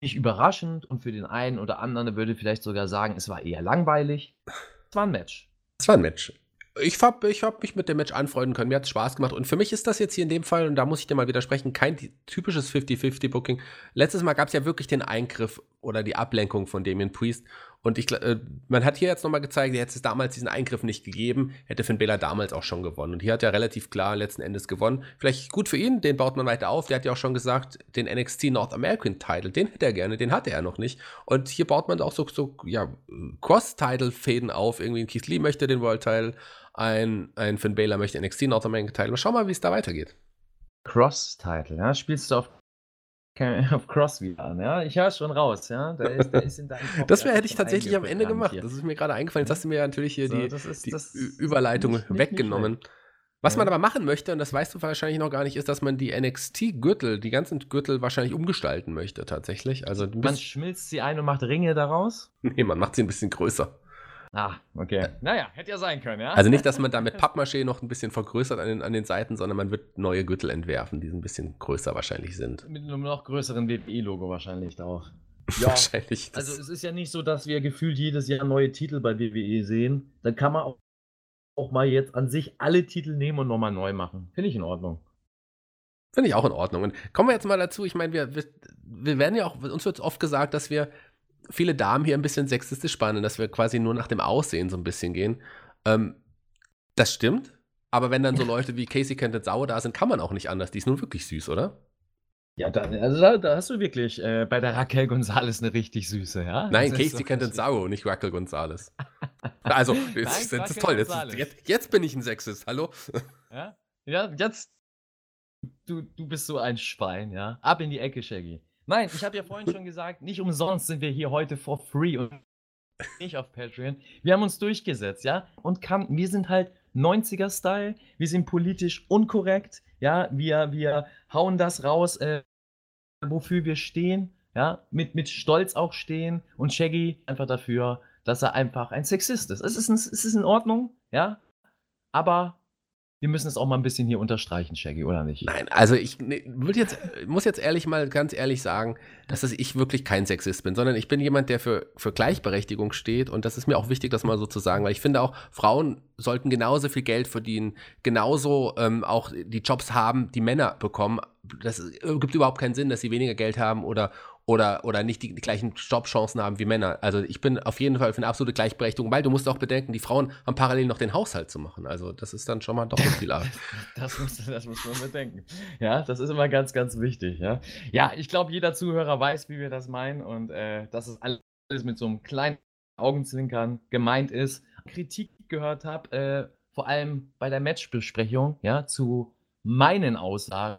Nicht überraschend und für den einen oder anderen würde vielleicht sogar sagen, es war eher langweilig. Es war ein Match. Es war ein Match ich habe ich hab mich mit dem Match anfreunden können. Mir hat es Spaß gemacht. Und für mich ist das jetzt hier in dem Fall, und da muss ich dir mal widersprechen, kein typisches 50-50-Booking. Letztes Mal gab es ja wirklich den Eingriff oder die Ablenkung von Damien Priest. Und ich, äh, man hat hier jetzt nochmal gezeigt, hätte es damals diesen Eingriff nicht gegeben, hätte Finn Balor damals auch schon gewonnen. Und hier hat er relativ klar letzten Endes gewonnen. Vielleicht gut für ihn, den baut man weiter auf. Der hat ja auch schon gesagt, den NXT North American Title, den hätte er gerne, den hatte er noch nicht. Und hier baut man auch so, so ja, Cross-Title-Fäden auf. Irgendwie Keith Lee möchte den World Title, ein, ein Finn Balor möchte NXT North American Title. Schau mal, wie es da weitergeht. Cross-Title, ja? Spielst du auf auf Cross wieder an, ja. Ich höre schon raus, ja. Da ist, da ist das wär, hätte ich tatsächlich am Ende gemacht. Hier. Das ist mir gerade eingefallen. Jetzt hast du mir natürlich hier so, die, ist, die Überleitung nicht, weggenommen. Nicht Was ja. man aber machen möchte, und das weißt du wahrscheinlich noch gar nicht, ist, dass man die NXT-Gürtel, die ganzen Gürtel wahrscheinlich umgestalten möchte, tatsächlich. Also man schmilzt sie ein und macht Ringe daraus? Nee, man macht sie ein bisschen größer. Ah, okay. Äh, naja, hätte ja sein können, ja. Also nicht, dass man da mit Pappmaché noch ein bisschen vergrößert an den, an den Seiten, sondern man wird neue Gürtel entwerfen, die ein bisschen größer wahrscheinlich sind. Mit einem noch größeren WWE-Logo wahrscheinlich auch. Ja, wahrscheinlich. Also es ist ja nicht so, dass wir gefühlt jedes Jahr neue Titel bei WWE sehen. Dann kann man auch, auch mal jetzt an sich alle Titel nehmen und nochmal neu machen. Finde ich in Ordnung. Finde ich auch in Ordnung. Und kommen wir jetzt mal dazu, ich meine, wir, wir, wir werden ja auch, uns wird oft gesagt, dass wir viele Damen hier ein bisschen sexistisch spannen, dass wir quasi nur nach dem Aussehen so ein bisschen gehen. Ähm, das stimmt, aber wenn dann so Leute wie Casey Kenton Sauer da sind, kann man auch nicht anders. Die ist nun wirklich süß, oder? Ja, da, also da, da hast du wirklich äh, bei der Raquel Gonzalez eine richtig süße, ja? Nein, das Casey Kenton Sauer, nicht Raquel Gonzalez. also, Nein, das, das ist toll. Jetzt, jetzt, jetzt, bin ich ein Sexist, hallo? Ja, ja jetzt. Du, du bist so ein Schwein, ja? Ab in die Ecke, Shaggy. Nein, ich habe ja vorhin schon gesagt, nicht umsonst sind wir hier heute for free und nicht auf Patreon. Wir haben uns durchgesetzt, ja, und kann, wir sind halt 90er-Style, wir sind politisch unkorrekt, ja, wir, wir hauen das raus, äh, wofür wir stehen, ja, mit, mit Stolz auch stehen. Und Shaggy einfach dafür, dass er einfach ein Sexist ist. Es ist, es ist in Ordnung, ja, aber wir müssen es auch mal ein bisschen hier unterstreichen, Shaggy, oder nicht? Nein, also ich ne, jetzt, muss jetzt ehrlich mal ganz ehrlich sagen, dass ich wirklich kein Sexist bin, sondern ich bin jemand, der für, für Gleichberechtigung steht und das ist mir auch wichtig, das mal so zu sagen, weil ich finde auch, Frauen sollten genauso viel Geld verdienen, genauso ähm, auch die Jobs haben, die Männer bekommen. Das gibt überhaupt keinen Sinn, dass sie weniger Geld haben oder, oder, oder nicht die, gleichen Jobchancen haben wie Männer. Also ich bin auf jeden Fall für eine absolute Gleichberechtigung, weil du musst auch bedenken, die Frauen haben parallel noch den Haushalt zu machen. Also das ist dann schon mal doppelt viel Arbeit. das, muss, das muss man bedenken. Ja, das ist immer ganz, ganz wichtig. Ja, ja ich glaube, jeder Zuhörer weiß, wie wir das meinen und äh, dass es alles mit so einem kleinen Augenzwinkern gemeint ist. Kritik gehört habe, äh, vor allem bei der Matchbesprechung, ja, zu meinen Aussagen,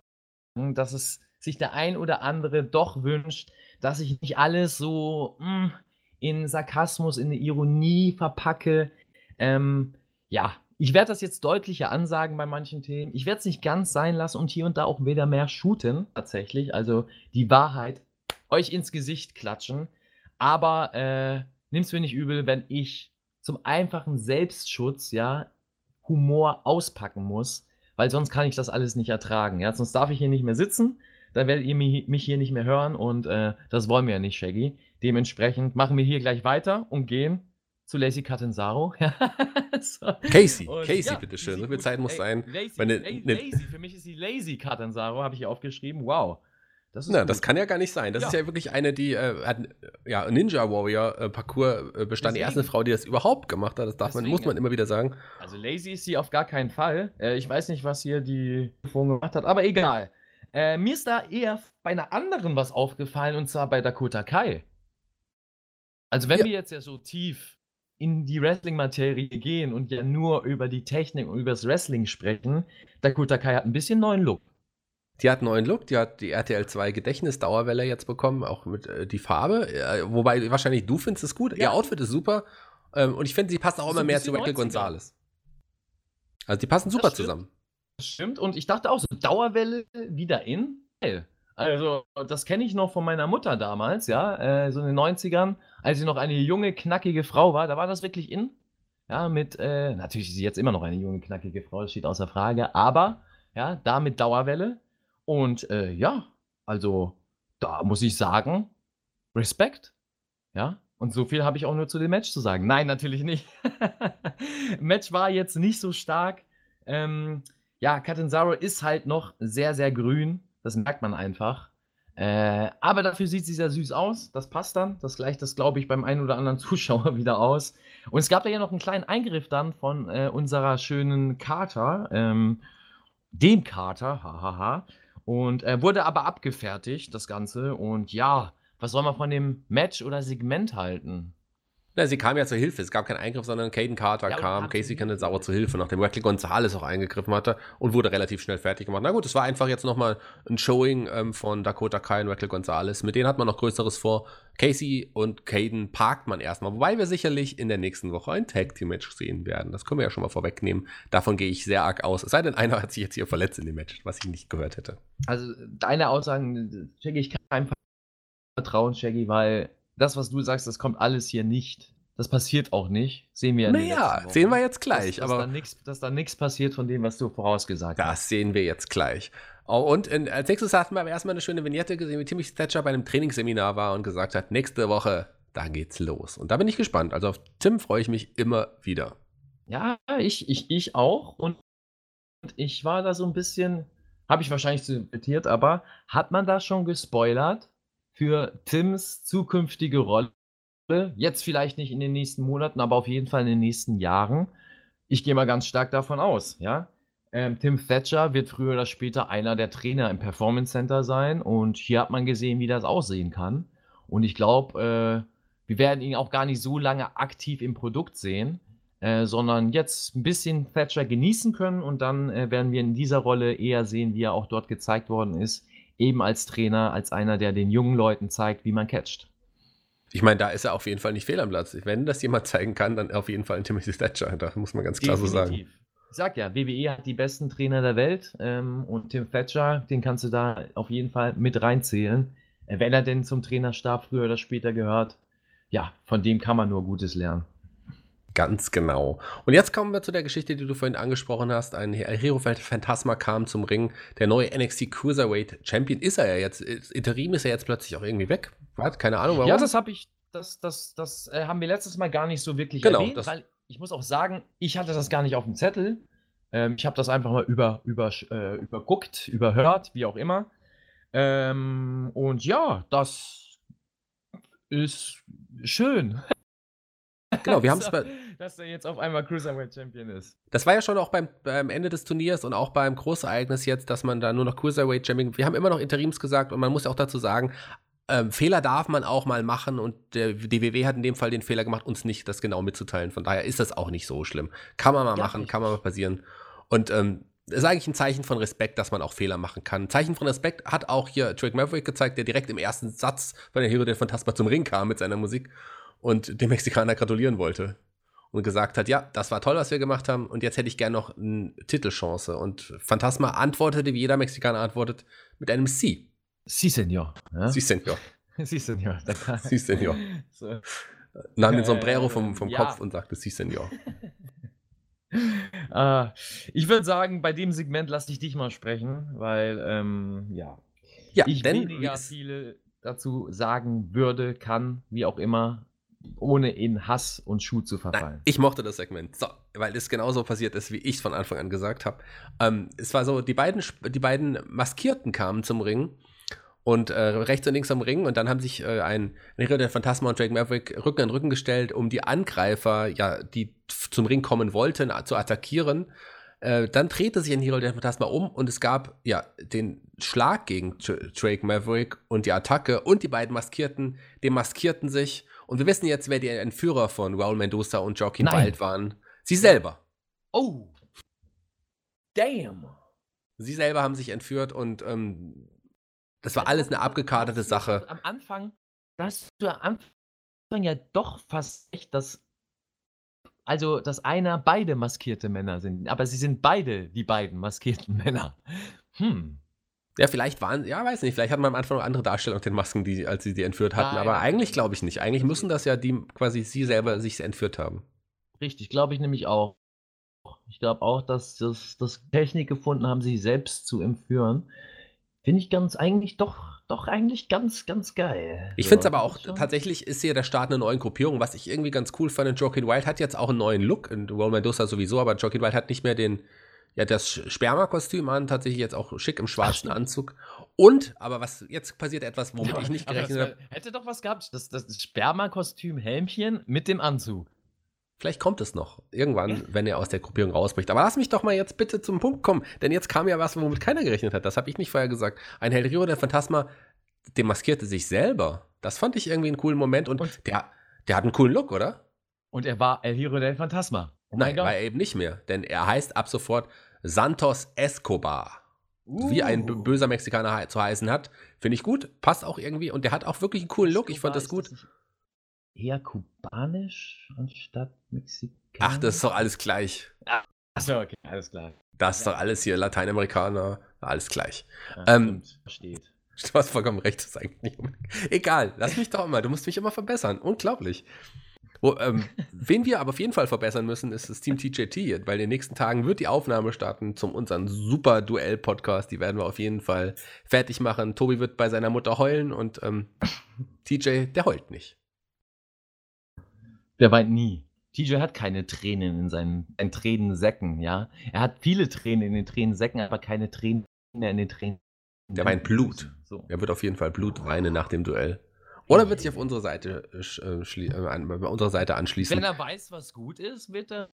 dass es sich der ein oder andere doch wünscht, dass ich nicht alles so mh, hm, in Sarkasmus, in eine Ironie verpacke. Ähm, ja, ich werde das jetzt deutlicher ansagen bei manchen Themen. Ich werde es nicht ganz sein lassen und hier und da auch wieder mehr shooten, tatsächlich. Also die Wahrheit euch ins Gesicht klatschen. Aber äh, es mir nicht übel, wenn ich zum einfachen Selbstschutz, ja, Humor auspacken muss, weil sonst kann ich das alles nicht ertragen. Ja, sonst darf ich hier nicht mehr sitzen dann werdet ihr mich hier nicht mehr hören und äh, das wollen wir ja nicht, Shaggy. Dementsprechend machen wir hier gleich weiter und gehen zu Lacey Catanzaro. so. Casey, und, Casey, ja, bitteschön. So viel Zeit muss sein. Lazy, Meine, ne, Lazy, für mich ist sie Lazy Catanzaro, habe ich hier aufgeschrieben. Wow. Das, Na, das kann ja gar nicht sein. Das ja. ist ja wirklich eine, die äh, hat ja, Ninja Warrior äh, Parcours äh, bestand. Deswegen. Die erste Frau, die das überhaupt gemacht hat. Das darf man, muss man immer wieder sagen. Also lazy ist sie auf gar keinen Fall. Äh, ich weiß nicht, was hier die Form gemacht hat, aber egal. Äh, mir ist da eher bei einer anderen was aufgefallen und zwar bei Dakota Kai. Also, wenn Ja. wir jetzt ja so tief in die Wrestling-Materie gehen und ja nur über die Technik und über das Wrestling sprechen, Dakota Kai hat ein bisschen neuen Look. Die hat einen neuen Look, die hat die RTL 2 Gedächtnis-Dauerwelle jetzt bekommen, auch mit äh, die Farbe. Äh, wobei wahrscheinlich du findest es gut. Ihr Ja. Outfit ist super. Ähm, und ich finde, sie passt auch immer mehr zu 90er. Gonzalez. Also die passen super zusammen. Stimmt. Und ich dachte auch so, Dauerwelle wieder in? Also, das kenne ich noch von meiner Mutter damals, ja, äh, so in den 90ern, als sie noch eine junge, knackige Frau war, da war das wirklich in. Ja, mit, äh, natürlich ist sie jetzt immer noch eine junge, knackige Frau, das steht außer Frage, aber, ja, da mit Dauerwelle. Und, äh, ja, also, da muss ich sagen, Respekt. Ja, und so viel habe ich auch nur zu dem Match zu sagen. Nein, natürlich nicht. Match war jetzt nicht so stark. Ähm, ja, Catanzaro ist halt noch sehr, sehr grün. Das merkt man einfach. Äh, aber dafür sieht sie sehr süß aus. Das passt dann. Das gleicht das, glaube ich, beim einen oder anderen Zuschauer wieder aus. Und es gab da ja noch einen kleinen Eingriff dann von äh, unserer schönen Carter, ähm, dem Carter, hahaha. Und äh, wurde aber abgefertigt, das Ganze. Und ja, was soll man von dem Match oder Segment halten? Na, sie kam ja zur Hilfe. Es gab keinen Eingriff, sondern Caden Carter Ja, kam, Casey Candizzaro zur Hilfe, nachdem Raquel Gonzalez auch eingegriffen hatte und wurde relativ schnell fertig gemacht. Na gut, es war einfach jetzt nochmal ein Showing ähm, von Dakota Kai und Raquel Gonzalez. Mit denen hat man noch Größeres vor. Casey und Caden parkt man erstmal, wobei wir sicherlich in der nächsten Woche ein Tag Team Match sehen werden. Das können wir ja schon mal vorwegnehmen. Davon gehe ich sehr arg aus. Es sei denn, einer hat sich jetzt hier verletzt in dem Match, was ich nicht gehört hätte. Also, deine Aussagen, Shaggy, ich kann einfach vertrauen, Shaggy, weil das, was du sagst, das kommt alles hier nicht. Das passiert auch nicht. Sehen wir ja Naja, sehen wir jetzt gleich, dass, aber- Da nix, dass da nichts passiert von dem, was du vorausgesagt hast. Das sehen wir jetzt gleich. Oh, und in, als nächstes hatten wir aber erstmal eine schöne Vignette gesehen, wie Timothy Thatcher bei einem Trainingsseminar war und gesagt hat, nächste Woche, da geht's los. Und da bin ich gespannt. Also auf Tim freue ich mich immer wieder. Ja, ich, ich, ich auch. Und ich war da so ein bisschen, habe ich wahrscheinlich zu interpretiert, aber hat man da schon gespoilert für Tims zukünftige Rolle? Jetzt vielleicht nicht in den nächsten Monaten, aber auf jeden Fall in den nächsten Jahren. Ich gehe mal ganz stark davon aus, ja. Ähm, Tim Thatcher wird früher oder später einer der Trainer im Performance Center sein und hier hat man gesehen, wie das aussehen kann. Und ich glaube, äh, wir werden ihn auch gar nicht so lange aktiv im Produkt sehen, äh, sondern jetzt ein bisschen Thatcher genießen können und dann äh, werden wir in dieser Rolle eher sehen, wie er auch dort gezeigt worden ist, eben als Trainer, als einer, der den jungen Leuten zeigt, wie man catcht. Ich meine, da ist er auf jeden Fall nicht fehl am Platz. Wenn das jemand zeigen kann, dann auf jeden Fall ein Timothy Thatcher. Da muss man ganz klar so sagen. Definitiv. Ich sag ja, WWE hat die besten Trainer der Welt ähm, und Tim Thatcher, den kannst du da auf jeden Fall mit reinzählen. Äh, wenn er denn zum Trainerstab früher oder später gehört, ja, von dem kann man nur Gutes lernen. Ganz genau. Und jetzt kommen wir zu der Geschichte, die du vorhin angesprochen hast. Ein Hero Phantasma kam zum Ring. Der neue NXT Cruiserweight Champion ist er ja jetzt. Interim ist er jetzt plötzlich auch irgendwie weg. Hat keine Ahnung warum. Ja, das habe ich, das, das, das äh, haben wir letztes Mal gar nicht so wirklich Genau, erwähnt, weil ich muss auch sagen, ich hatte das gar nicht auf dem Zettel. Ähm, ich habe das einfach mal über, über, äh, überguckt, überhört, wie auch immer. Ähm, und ja, das ist schön. Genau, wir haben es dass, bei, er- dass er jetzt auf einmal Cruiserweight Champion ist. Das war ja schon auch beim, beim Ende des Turniers und auch beim Großereignis jetzt, dass man da nur noch Cruiserweight Champion. Wir haben immer noch Interims gesagt und man muss ja auch dazu sagen, ähm, Fehler darf man auch mal machen und der DWW hat in dem Fall den Fehler gemacht, uns nicht das genau mitzuteilen. Von daher ist das auch nicht so schlimm. Kann man mal Ja, machen, richtig. kann mal mal passieren. Und ähm, ist eigentlich ein Zeichen von Respekt, dass man auch Fehler machen kann. Ein Zeichen von Respekt hat auch hier Drake Maverick gezeigt, der direkt im ersten Satz von der Hero der Phantasma zum Ring kam mit seiner Musik und dem Mexikaner gratulieren wollte und gesagt hat, ja, das war toll, was wir gemacht haben und jetzt hätte ich gern noch eine Titelchance. Und Phantasma antwortete, wie jeder Mexikaner antwortet, mit einem Sie. Si, Senor. Ja? Sie, Senor. Si, Senor. Si, Senor. So. Nahm den Äh, Sombrero vom, vom ja. Kopf und sagte, Sie, Senor. Ah, ich würde sagen, bei dem Segment lasse ich dich mal sprechen, weil, ähm, ja, Ja, ich denn weniger viele dazu sagen würde, kann, wie auch immer, ohne in Hass und Schuh zu verfallen. Nein, ich mochte das Segment. So, weil es genauso passiert ist, wie ich es von Anfang an gesagt habe. Ähm, es war so, die beiden, die beiden Maskierten kamen zum Ring und äh, rechts und links am Ring und dann haben sich äh, ein Hero der Phantasma und Drake Maverick Rücken an Rücken gestellt, um die Angreifer, ja, die zum Ring kommen wollten, zu attackieren. Äh, dann drehte sich ein Hero der Phantasma um und es gab ja den Schlag gegen Drake Maverick und die Attacke und die beiden Maskierten demaskierten sich. Und wir wissen jetzt, wer die Entführer von Raul Mendoza und Joaquin Wild waren. Sie selber. Oh. Damn. Sie selber haben sich entführt und ähm, das war alles eine abgekartete Sache. Am Anfang, dass du am Anfang ja doch fast echt, dass also, dass einer beide maskierte Männer sind, aber sie sind beide die beiden maskierten Männer. Hm. Ja, vielleicht waren, ja, weiß nicht, vielleicht hatten wir am Anfang noch andere Darstellungen den Masken, die, als sie die entführt hatten, Nein, aber eigentlich glaube ich nicht. Eigentlich müssen das ja die quasi sie selber sich entführt haben. Richtig, glaube ich nämlich auch. Ich glaube auch, dass das, das Technik gefunden haben, sich selbst zu entführen. Finde ich ganz eigentlich doch doch eigentlich ganz, ganz geil. Ich finde es aber auch, tatsächlich ist hier der Start einer neuen Gruppierung, was ich irgendwie ganz cool fand. Joaquin Wild hat jetzt auch einen neuen Look, und Roll Mendoza sowieso, aber Joaquin Wild hat nicht mehr den, ja, das Sperma-Kostüm an, tatsächlich jetzt auch schick im schwarzen Ach, Anzug. Und, aber was jetzt passiert etwas, womit ja, ich nicht gerechnet habe. Hätte doch was gehabt, das, das Sperma-Kostüm Helmchen mit dem Anzug. Vielleicht kommt es noch. Irgendwann, wenn er aus der Gruppierung rausbricht. Aber lass mich doch mal jetzt bitte zum Punkt kommen. Denn jetzt kam ja was, womit keiner gerechnet hat. Das habe ich nicht vorher gesagt. Ein Hell Rio, der Phantasma, demaskierte sich selber. Das fand ich irgendwie einen coolen Moment. Und, und der, der hat einen coolen Look, oder? Und er war El Hero del Phantasma. Oh Nein, war er eben nicht mehr. Denn er heißt ab sofort Santos Escobar. Uh. Wie ein uh. böser Mexikaner zu heißen hat. Finde ich gut. Passt auch irgendwie. Und der hat auch wirklich einen coolen Look. Ich fand das gut. Eher kubanisch anstatt mexikanisch. Ach, das ist doch alles gleich. Achso, okay, alles klar. Das ist doch alles hier Lateinamerikaner, alles gleich. Ja, ähm, Versteht. Du hast vollkommen recht, das ist eigentlich nicht Egal, lass mich doch immer, du musst mich immer verbessern. Unglaublich. Wo, ähm, wen wir aber auf jeden Fall verbessern müssen, ist das Team TJT, weil in den nächsten Tagen wird die Aufnahme starten zum unseren super Duell-Podcast. Die werden wir auf jeden Fall fertig machen. Tobi wird bei seiner Mutter heulen und ähm, TJ, der heult nicht. Der weint nie. TJ hat keine Tränen in seinen in Tränensäcken, ja. Er hat viele Tränen in den Tränensäcken, aber keine Tränen in den Tränen. Der weint Blut. So. Er wird auf jeden Fall Blut weinen nach dem Duell. Oder wird sich auf unsere Seite, äh, äh, bei unserer Seite anschließen. Wenn er weiß, was gut ist, wird er,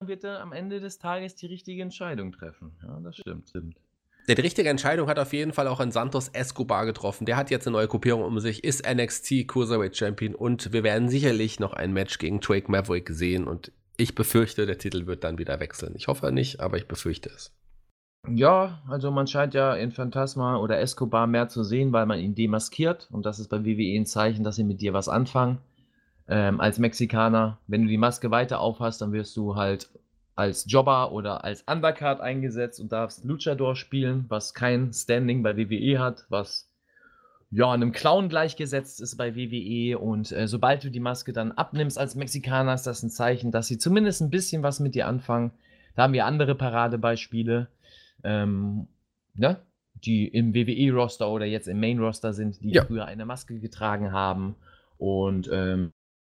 wird er am Ende des Tages die richtige Entscheidung treffen. Ja, das stimmt, stimmt. Der die richtige Entscheidung hat auf jeden Fall auch ein Santos Escobar getroffen. Der hat jetzt eine neue Gruppierung um sich, ist NXT Cruiserweight Champion und wir werden sicherlich noch ein Match gegen Drake Maverick sehen und ich befürchte, der Titel wird dann wieder wechseln. Ich hoffe nicht, aber ich befürchte es. Ja, also man scheint ja in Phantasma oder Escobar mehr zu sehen, weil man ihn demaskiert und das ist bei WWE ein Zeichen, dass sie mit dir was anfangen. Ähm, als Mexikaner, wenn du die Maske weiter aufhast, dann wirst du halt als Jobber oder als Undercard eingesetzt und darfst Luchador spielen, was kein Standing bei WWE hat, was ja einem Clown gleichgesetzt ist bei WWE. Und äh, sobald du die Maske dann abnimmst als Mexikaner, ist das ein Zeichen, dass sie zumindest ein bisschen was mit dir anfangen. Da haben wir andere Paradebeispiele, ähm, ne? die im WWE-Roster oder jetzt im Main-Roster sind, die ja. früher eine Maske getragen haben. Und ähm,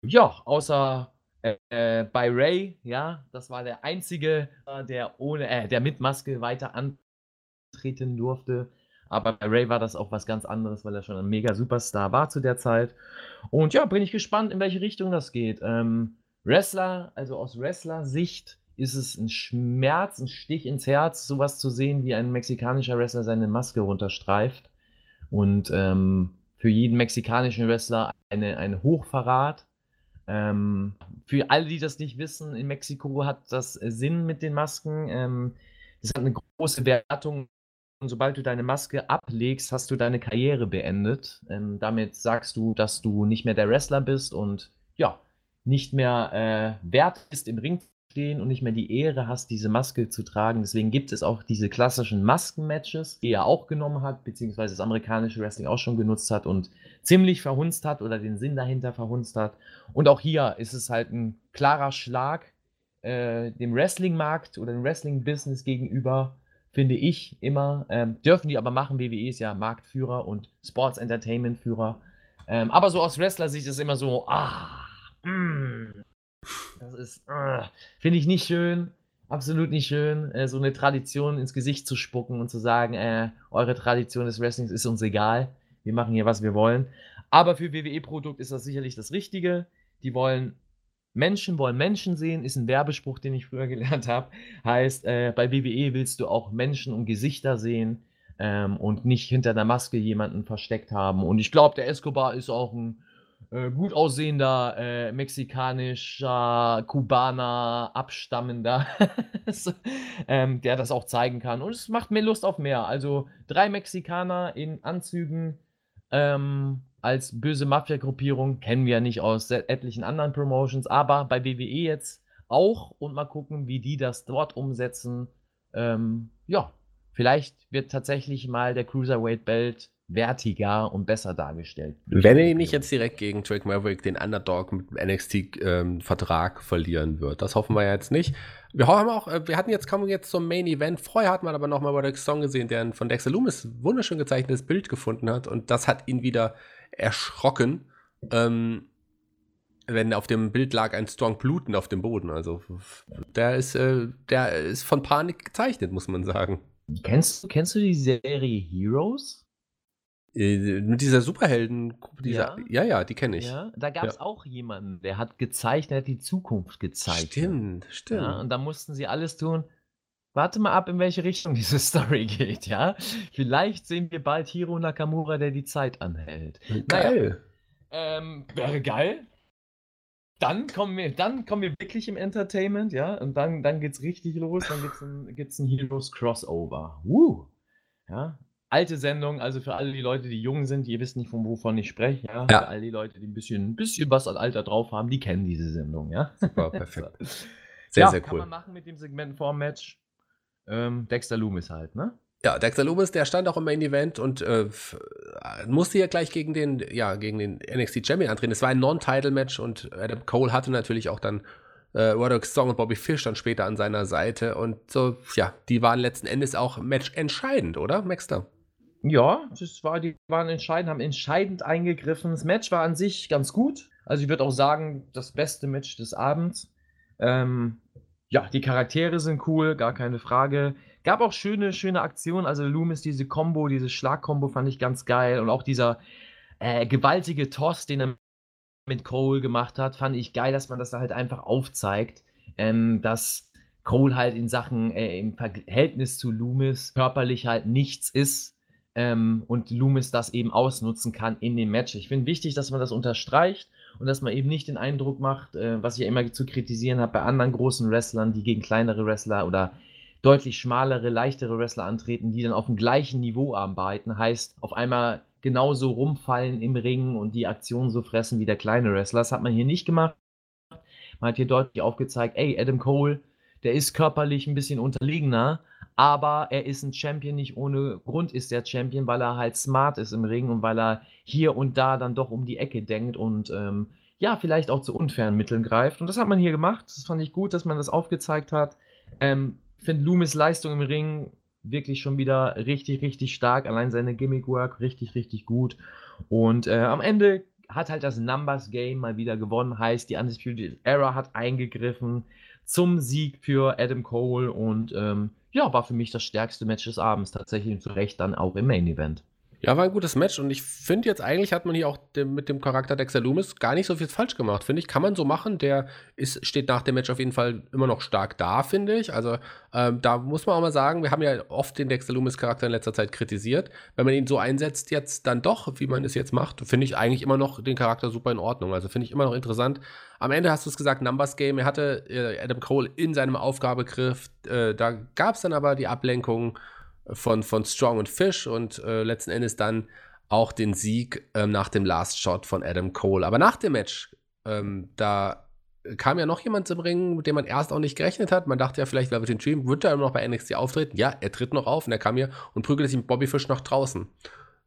ja, außer äh, bei Ray, ja, das war der einzige, äh, der ohne, äh, der mit Maske weiter antreten durfte. Aber bei Ray war das auch was ganz anderes, weil er schon ein mega Superstar war zu der Zeit. Und ja, bin ich gespannt, in welche Richtung das geht. Ähm, Wrestler, also aus Wrestler-Sicht ist es ein Schmerz, ein Stich ins Herz, sowas zu sehen, wie ein mexikanischer Wrestler seine Maske runterstreift. Und ähm, für jeden mexikanischen Wrestler eine, ein Hochverrat. Ähm, für alle, die das nicht wissen, in Mexiko hat das Sinn mit den Masken. Ähm, hat eine große Wertung. Und sobald du deine Maske ablegst, hast du deine Karriere beendet. Ähm, damit sagst du, dass du nicht mehr der Wrestler bist und ja, nicht mehr äh, wert bist, im Ring stehen und nicht mehr die Ehre hast, diese Maske zu tragen. Deswegen gibt es auch diese klassischen Maskenmatches, die er auch genommen hat, beziehungsweise das amerikanische Wrestling auch schon genutzt hat und ziemlich verhunzt hat oder den Sinn dahinter verhunzt hat. Und auch hier ist es halt ein klarer Schlag äh, dem Wrestling-Markt oder dem Wrestling-Business gegenüber, finde ich immer. Ähm, dürfen die aber machen. WWE ist ja Marktführer und Sports-Entertainment-Führer. Ähm, aber so aus Wrestler-Sicht ist es immer so, ah, mm, das ist, uh, finde ich nicht schön. Absolut nicht schön, äh, so eine Tradition ins Gesicht zu spucken und zu sagen, äh, eure Tradition des Wrestlings ist uns egal. Wir machen hier, was wir wollen. Aber für WWE-Produkt ist das sicherlich das Richtige. Die wollen Menschen wollen Menschen sehen, ist ein Werbespruch, den ich früher gelernt habe. Heißt, äh, bei WWE willst du auch Menschen und Gesichter sehen ähm, und nicht hinter der Maske jemanden versteckt haben. Und ich glaube, der Escobar ist auch ein äh, gut aussehender äh, mexikanischer, kubaner, abstammender, ähm, der das auch zeigen kann. Und es macht mir Lust auf mehr. Also drei Mexikaner in Anzügen ähm, als böse Mafia-Gruppierung kennen wir ja nicht aus etlichen anderen Promotions, aber bei WWE jetzt auch und mal gucken, wie die das dort umsetzen. Ähm, ja, vielleicht wird tatsächlich mal der Cruiserweight Belt wertiger und besser dargestellt. Wenn er nicht jetzt direkt gegen Drake Maverick den Underdog mit NXT-Vertrag ähm, verlieren wird. Das hoffen wir jetzt nicht. Wir haben auch, äh, wir hatten jetzt kommen jetzt zum Main Event. Vorher hat man aber noch mal bei der Song gesehen, der von Dexter Loomis wunderschön gezeichnetes Bild gefunden hat und das hat ihn wieder erschrocken. Ähm, wenn auf dem Bild lag ein Strong Bluten auf dem Boden. Also der ist, äh, der ist von Panik gezeichnet, muss man sagen. Kennst, kennst du die Serie Heroes? Äh, mit dieser Superhelden, dieser, ja, ja, ja die kenne ich. Ja, da gab es ja. auch jemanden, der hat gezeichnet, der hat die Zukunft gezeigt. Stimmt, stimmt. Ja, und da mussten sie alles tun. Warte mal ab, in welche Richtung diese Story geht, ja? Vielleicht sehen wir bald Hiro Nakamura, der die Zeit anhält. Geil. Naja, ähm, wäre geil. Dann kommen wir, dann kommen wir wirklich im Entertainment, ja? Und dann, dann geht's richtig los. Dann gibt's ein, gibt's ein Heroes Crossover. Uh. Ja, alte Sendung, also für alle die Leute, die jung sind, ihr wisst nicht, von wovon ich spreche, ja. ja. Für alle die Leute, die ein bisschen, ein bisschen was an Alter drauf haben, die kennen diese Sendung, ja. Super, perfekt. Sehr, ja, sehr cool. Kann man machen mit dem Segment vor dem Match. Ähm, Dexter Loomis halt, ne? Ja, Dexter Loomis, der stand auch im Main Event und äh, musste ja gleich gegen den, ja, gegen den NXT Champion antreten. Es war ein Non-Title-Match und Adam Cole hatte natürlich auch dann äh, Roderick Strong und Bobby Fish dann später an seiner Seite. Und so, ja, die waren letzten Endes auch Match entscheidend, oder, Maxter? Ja, das war, die waren entscheidend, haben entscheidend eingegriffen. Das Match war an sich ganz gut. Also ich würde auch sagen, das beste Match des Abends. Ähm, ja, die Charaktere sind cool, gar keine Frage. Gab auch schöne, schöne Aktionen. Also Loomis, diese Combo, diese Schlagkombo fand ich ganz geil. Und auch dieser äh, gewaltige Toss, den er mit Cole gemacht hat, fand ich geil, dass man das da halt einfach aufzeigt. Ähm, dass Cole halt in Sachen, äh, im Verhältnis zu Loomis körperlich halt nichts ist ähm, und Loomis das eben ausnutzen kann in dem Match. Ich finde wichtig, dass man das unterstreicht und dass man eben nicht den Eindruck macht, äh, was ich ja immer zu kritisieren habe bei anderen großen Wrestlern, die gegen kleinere Wrestler oder deutlich schmalere, leichtere Wrestler antreten, die dann auf dem gleichen Niveau arbeiten. Heißt, auf einmal genauso rumfallen im Ring und die Aktion so fressen wie der kleine Wrestler. Das hat man hier nicht gemacht. Man hat hier deutlich aufgezeigt, ey, Adam Cole, der ist körperlich ein bisschen unterlegener, aber er ist ein Champion nicht ohne Grund ist er Champion, weil er halt smart ist im Ring und weil er hier und da dann doch um die Ecke denkt und ähm, ja, vielleicht auch zu unfairen Mitteln greift. Und das hat man hier gemacht. Das fand ich gut, dass man das aufgezeigt hat. Ähm, finde Loomis Leistung im Ring wirklich schon wieder richtig, richtig stark. Allein seine Gimmick-Work richtig, richtig gut. Und äh, am Ende hat halt das Numbers Game mal wieder gewonnen. Heißt, die Undisputed Era hat eingegriffen zum Sieg für Adam Cole und ähm, ja, war für mich das stärkste Match des Abends tatsächlich und zu Recht dann auch im Main Event. Ja, war ein gutes Match und ich finde jetzt eigentlich hat man hier auch dem, mit dem Charakter Dexter Loomis gar nicht so viel falsch gemacht, finde ich. Kann man so machen. Der ist, steht nach dem Match auf jeden Fall immer noch stark da, finde ich. Also ähm, da muss man auch mal sagen, wir haben ja oft den Dexter Loomis Charakter in letzter Zeit kritisiert. Wenn man ihn so einsetzt jetzt dann doch, wie man es jetzt macht, finde ich eigentlich immer noch den Charakter super in Ordnung. Also finde ich immer noch interessant. Am Ende hast du es gesagt, Numbers Game. Er hatte äh, Adam Cole in seinem Aufgabegriff. Äh, da gab es dann aber die Ablenkung von, von Strong und Fish und äh, letzten Endes dann auch den Sieg ähm, nach dem Last Shot von Adam Cole. Aber nach dem Match, ähm, da kam ja noch jemand zum Ring, mit dem man erst auch nicht gerechnet hat. Man dachte ja vielleicht, wer wird den Dream, wird er immer noch bei NXT auftreten? Ja, er tritt noch auf und er kam hier und prügelte sich mit Bobby Fish nach draußen.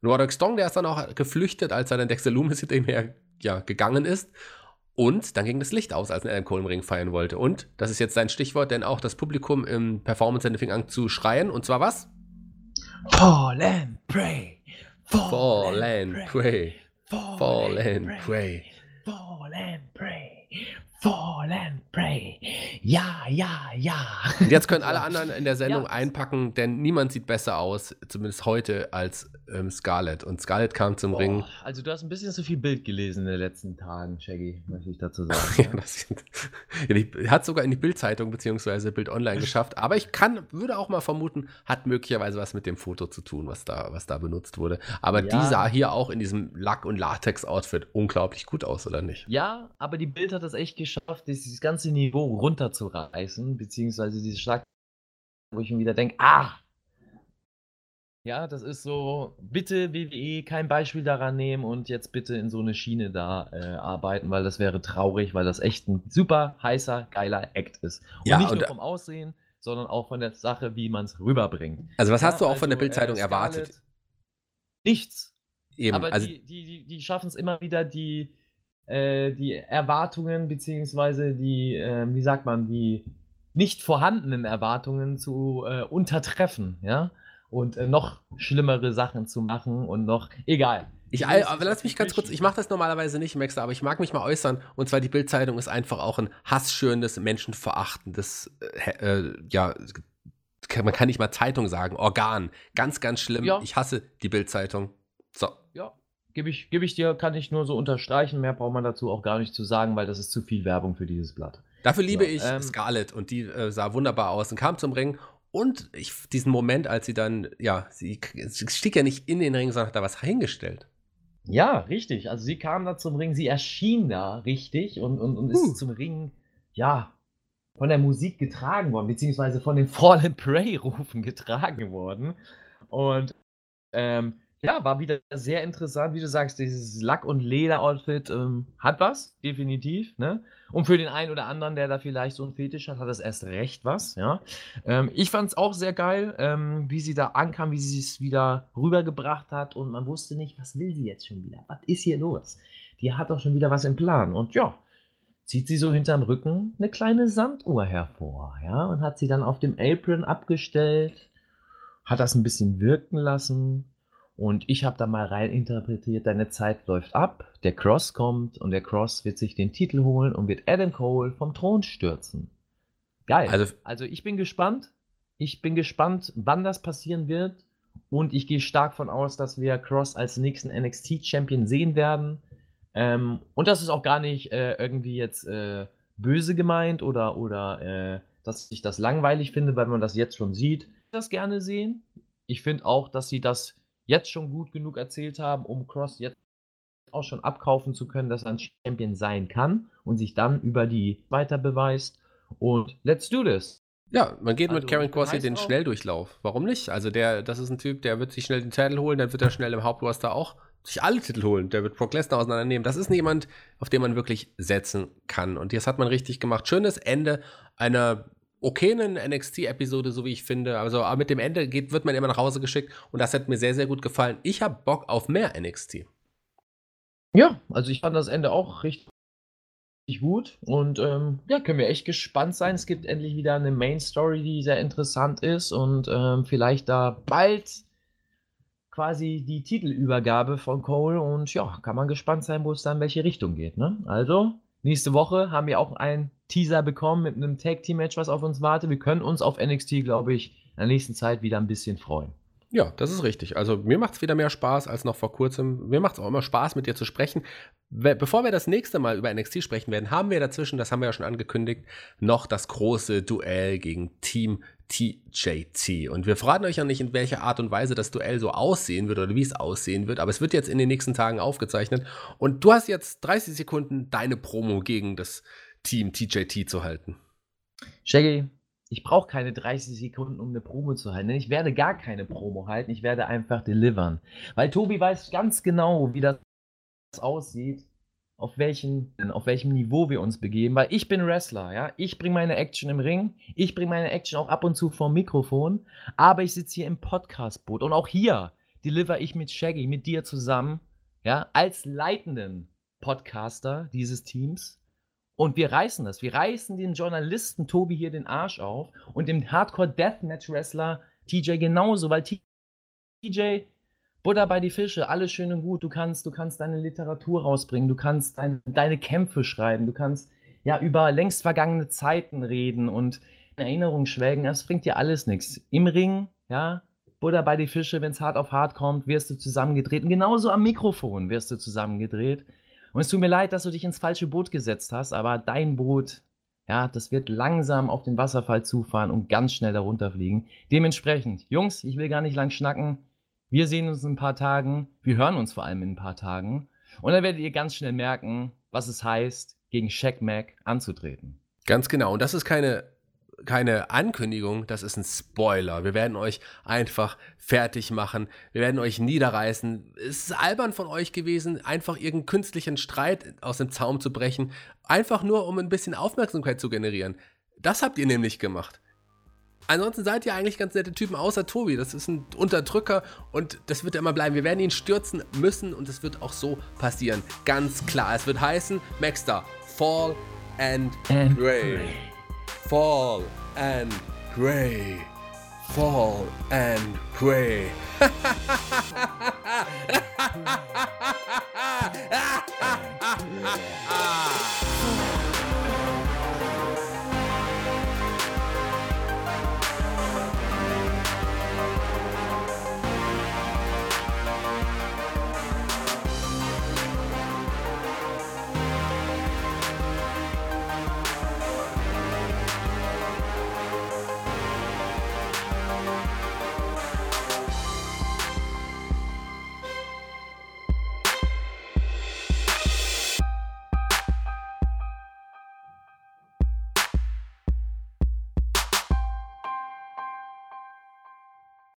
Roderick Strong, der ist dann auch geflüchtet, als er dann Dexter Loomis hinter ihm her ja, gegangen ist. Und dann ging das Licht aus, als er Adam Cole im Ring feiern wollte. Und, das ist jetzt sein Stichwort, denn auch das Publikum im Performance Center fing an zu schreien. Und zwar was? Fall and pray. Fall, Fall and pray. Fall and pray. Fall and pray. Fall and pray. Ja, ja, ja. Und jetzt können alle anderen in der Sendung ja. einpacken, denn niemand sieht besser aus, zumindest heute, als ähm, Scarlett. Und Scarlett kam zum Boah, Ring. Also du hast ein bisschen zu viel Bild gelesen in den letzten Tagen, Shaggy, möchte ich dazu sagen. Ja, das, ja, die hat sogar in die Bildzeitung bzw. Bild Online geschafft. Aber ich kann, würde auch mal vermuten, hat möglicherweise was mit dem Foto zu tun, was da, was da benutzt wurde. Aber die Ja. sah hier auch in diesem Lack- und Latex-Outfit unglaublich gut aus, oder nicht? Ja, aber die Bild hat es echt geschafft, dieses ganze Niveau runterzureißen, beziehungsweise diese Schlag, wo ich mir wieder denke, ah! Ja, das ist so, bitte WWE kein Beispiel daran nehmen und jetzt bitte in so eine Schiene da äh, arbeiten, weil das wäre traurig, weil das echt ein super heißer, geiler Act ist. Und Ja, nicht und- nur vom Aussehen, sondern auch von der Sache, wie man es rüberbringt. Also, was Ja, hast du auch von der also, Bildzeitung äh, erwartet? Nichts. Eben, Aber also, die, die, die, die schaffen es immer wieder, die, äh, die Erwartungen, beziehungsweise die, äh, wie sagt man, die nicht vorhandenen Erwartungen zu äh, untertreffen, ja? Und äh, noch schlimmere Sachen zu machen und noch, egal. Ich, lösen aber lass mich ganz kurz, ich mache das normalerweise nicht, Max, aber ich mag mich mal äußern. Und zwar die Bildzeitung ist einfach auch ein hassschürendes, menschenverachtendes, äh, äh, ja, man kann nicht mal Zeitung sagen, Organ. Ganz, ganz schlimm. Ja. Ich hasse die Bildzeitung. So. Ja, gebe ich, geb ich dir, kann ich nur so unterstreichen. Mehr braucht man dazu auch gar nicht zu sagen, weil das ist zu viel Werbung für dieses Blatt. Dafür liebe So, ich ähm, Scarlett und die äh, sah wunderbar aus und kam zum Ring. Und ich, diesen Moment, als sie dann, ja, sie, sie stieg ja nicht in den Ring, sondern hat da was hingestellt. Ja, richtig. Also sie kam da zum Ring, sie erschien da richtig und, und, und ist zum Ring, ja, von der Musik getragen worden, beziehungsweise von den Fall and Pray-Rufen getragen worden. Und ähm, ja, war wieder sehr interessant, wie du sagst, dieses Lack- und Leder-Outfit ähm, hat was, definitiv. Ne? Und für den einen oder anderen, der da vielleicht so einen Fetisch hat, hat das erst recht was. Ja? Ähm, ich fand es auch sehr geil, ähm, wie sie da ankam, wie sie es wieder rübergebracht hat und man wusste nicht, was will sie jetzt schon wieder? Was ist hier los? Die hat doch schon wieder was im Plan. Und ja, zieht sie so hinterm Rücken eine kleine Sanduhr hervor, ja, und hat sie dann auf dem Apron abgestellt, hat das ein bisschen wirken lassen. Und ich habe da mal rein interpretiert, deine Zeit läuft ab, der Cross kommt und der Cross wird sich den Titel holen und wird Adam Cole vom Thron stürzen. Geil. Also- also ich bin gespannt. Ich bin gespannt, wann das passieren wird. Und ich gehe stark von aus, dass wir Cross als nächsten NXT-Champion sehen werden. Ähm, und das ist auch gar nicht äh, irgendwie jetzt äh, böse gemeint oder, oder äh, dass ich das langweilig finde, weil man das jetzt schon sieht. Ich würde das gerne sehen. Ich finde auch, dass sie das jetzt schon gut genug erzählt haben, um Cross jetzt auch schon abkaufen zu können, dass er ein Champion sein kann und sich dann über die weiter beweist. Und let's do this. Ja, man geht Also, mit Karen Corsi heiß den. Schnelldurchlauf. Warum nicht? Also der, das ist ein Typ, der wird sich schnell den Titel holen, dann wird er schnell im Hauptroster auch sich alle Titel holen. Der wird Brock Lesnar auseinandernehmen. Das ist jemand, auf den man wirklich setzen kann. Und das hat man richtig gemacht. Schönes Ende einer okayen NXT-Episode, so wie ich finde. Also aber mit dem Ende geht, wird man immer nach Hause geschickt und das hat mir sehr, sehr gut gefallen. Ich habe Bock auf mehr NXT. Ja, also ich fand das Ende auch richtig gut und ähm, ja, können wir echt gespannt sein. Es gibt endlich wieder eine Main Story, die sehr interessant ist und ähm, vielleicht da bald quasi die Titelübergabe von Cole und ja, kann man gespannt sein, wo es dann in welche Richtung geht. Ne? Also, nächste Woche haben wir auch einen Teaser bekommen mit einem Tag Team Match, was auf uns wartet. Wir können uns auf NXT, glaube ich, in der nächsten Zeit wieder ein bisschen freuen. Ja, das ist richtig. Also mir macht es wieder mehr Spaß als noch vor kurzem. Mir macht es auch immer Spaß, mit dir zu sprechen. Bevor wir das nächste Mal über NXT sprechen werden, haben wir dazwischen, das haben wir ja schon angekündigt, noch das große Duell gegen Team TJT. Und wir verraten euch ja nicht, in welcher Art und Weise das Duell so aussehen wird oder wie es aussehen wird, aber es wird jetzt in den nächsten Tagen aufgezeichnet. Und du hast jetzt 30 Sekunden, deine Promo gegen das Team TJT zu halten. Shaggy, ich brauche keine 30 Sekunden, um eine Promo zu halten. Ich werde gar keine Promo halten. Ich werde einfach delivern. Weil Tobi weiß ganz genau, wie das aussieht, auf, welchen, auf welchem Niveau wir uns begeben. Weil ich bin Wrestler, ja. Ich bringe meine Action im Ring. Ich bringe meine Action auch ab und zu vom Mikrofon. Aber ich sitze hier im Podcast-Boot. Und auch hier deliver ich mit Shaggy, mit dir zusammen, ja, als leitenden Podcaster dieses Teams. Und wir reißen das. Wir reißen den Journalisten Tobi hier den Arsch auf und dem Hardcore Deathmatch Wrestler TJ genauso, weil TJ Butter bei die Fische, alles schön und gut. Du kannst, du kannst deine Literatur rausbringen, du kannst dein, deine Kämpfe schreiben, du kannst ja über längst vergangene Zeiten reden und in Erinnerung schwelgen. Das bringt dir alles nichts. Im Ring, ja, Butter bei die Fische, wenn es hart auf hart kommt, wirst du zusammengedreht. Und genauso am Mikrofon wirst du zusammengedreht. Und es tut mir leid, dass du dich ins falsche Boot gesetzt hast, aber dein Boot, ja, das wird langsam auf den Wasserfall zufahren und ganz schnell darunter fliegen. Dementsprechend, Jungs, ich will gar nicht lang schnacken. Wir sehen uns in ein paar Tagen. Wir hören uns vor allem in ein paar Tagen. Und dann werdet ihr ganz schnell merken, was es heißt, gegen Shaq Mac anzutreten. Ganz genau. Und das ist keine keine Ankündigung, das ist ein Spoiler. Wir werden euch einfach fertig machen. Wir werden euch niederreißen. Es ist albern von euch gewesen, einfach irgendeinen künstlichen Streit aus dem Zaum zu brechen. Einfach nur, um ein bisschen Aufmerksamkeit zu generieren. Das habt ihr nämlich gemacht. Ansonsten seid ihr eigentlich ganz nette Typen, außer Tobi. Das ist ein Unterdrücker und das wird immer bleiben. Wir werden ihn stürzen müssen und es wird auch so passieren. Ganz klar. Es wird heißen, Maxstar, Fall and, and. Grey. Fall and Grey. Fall and Grey.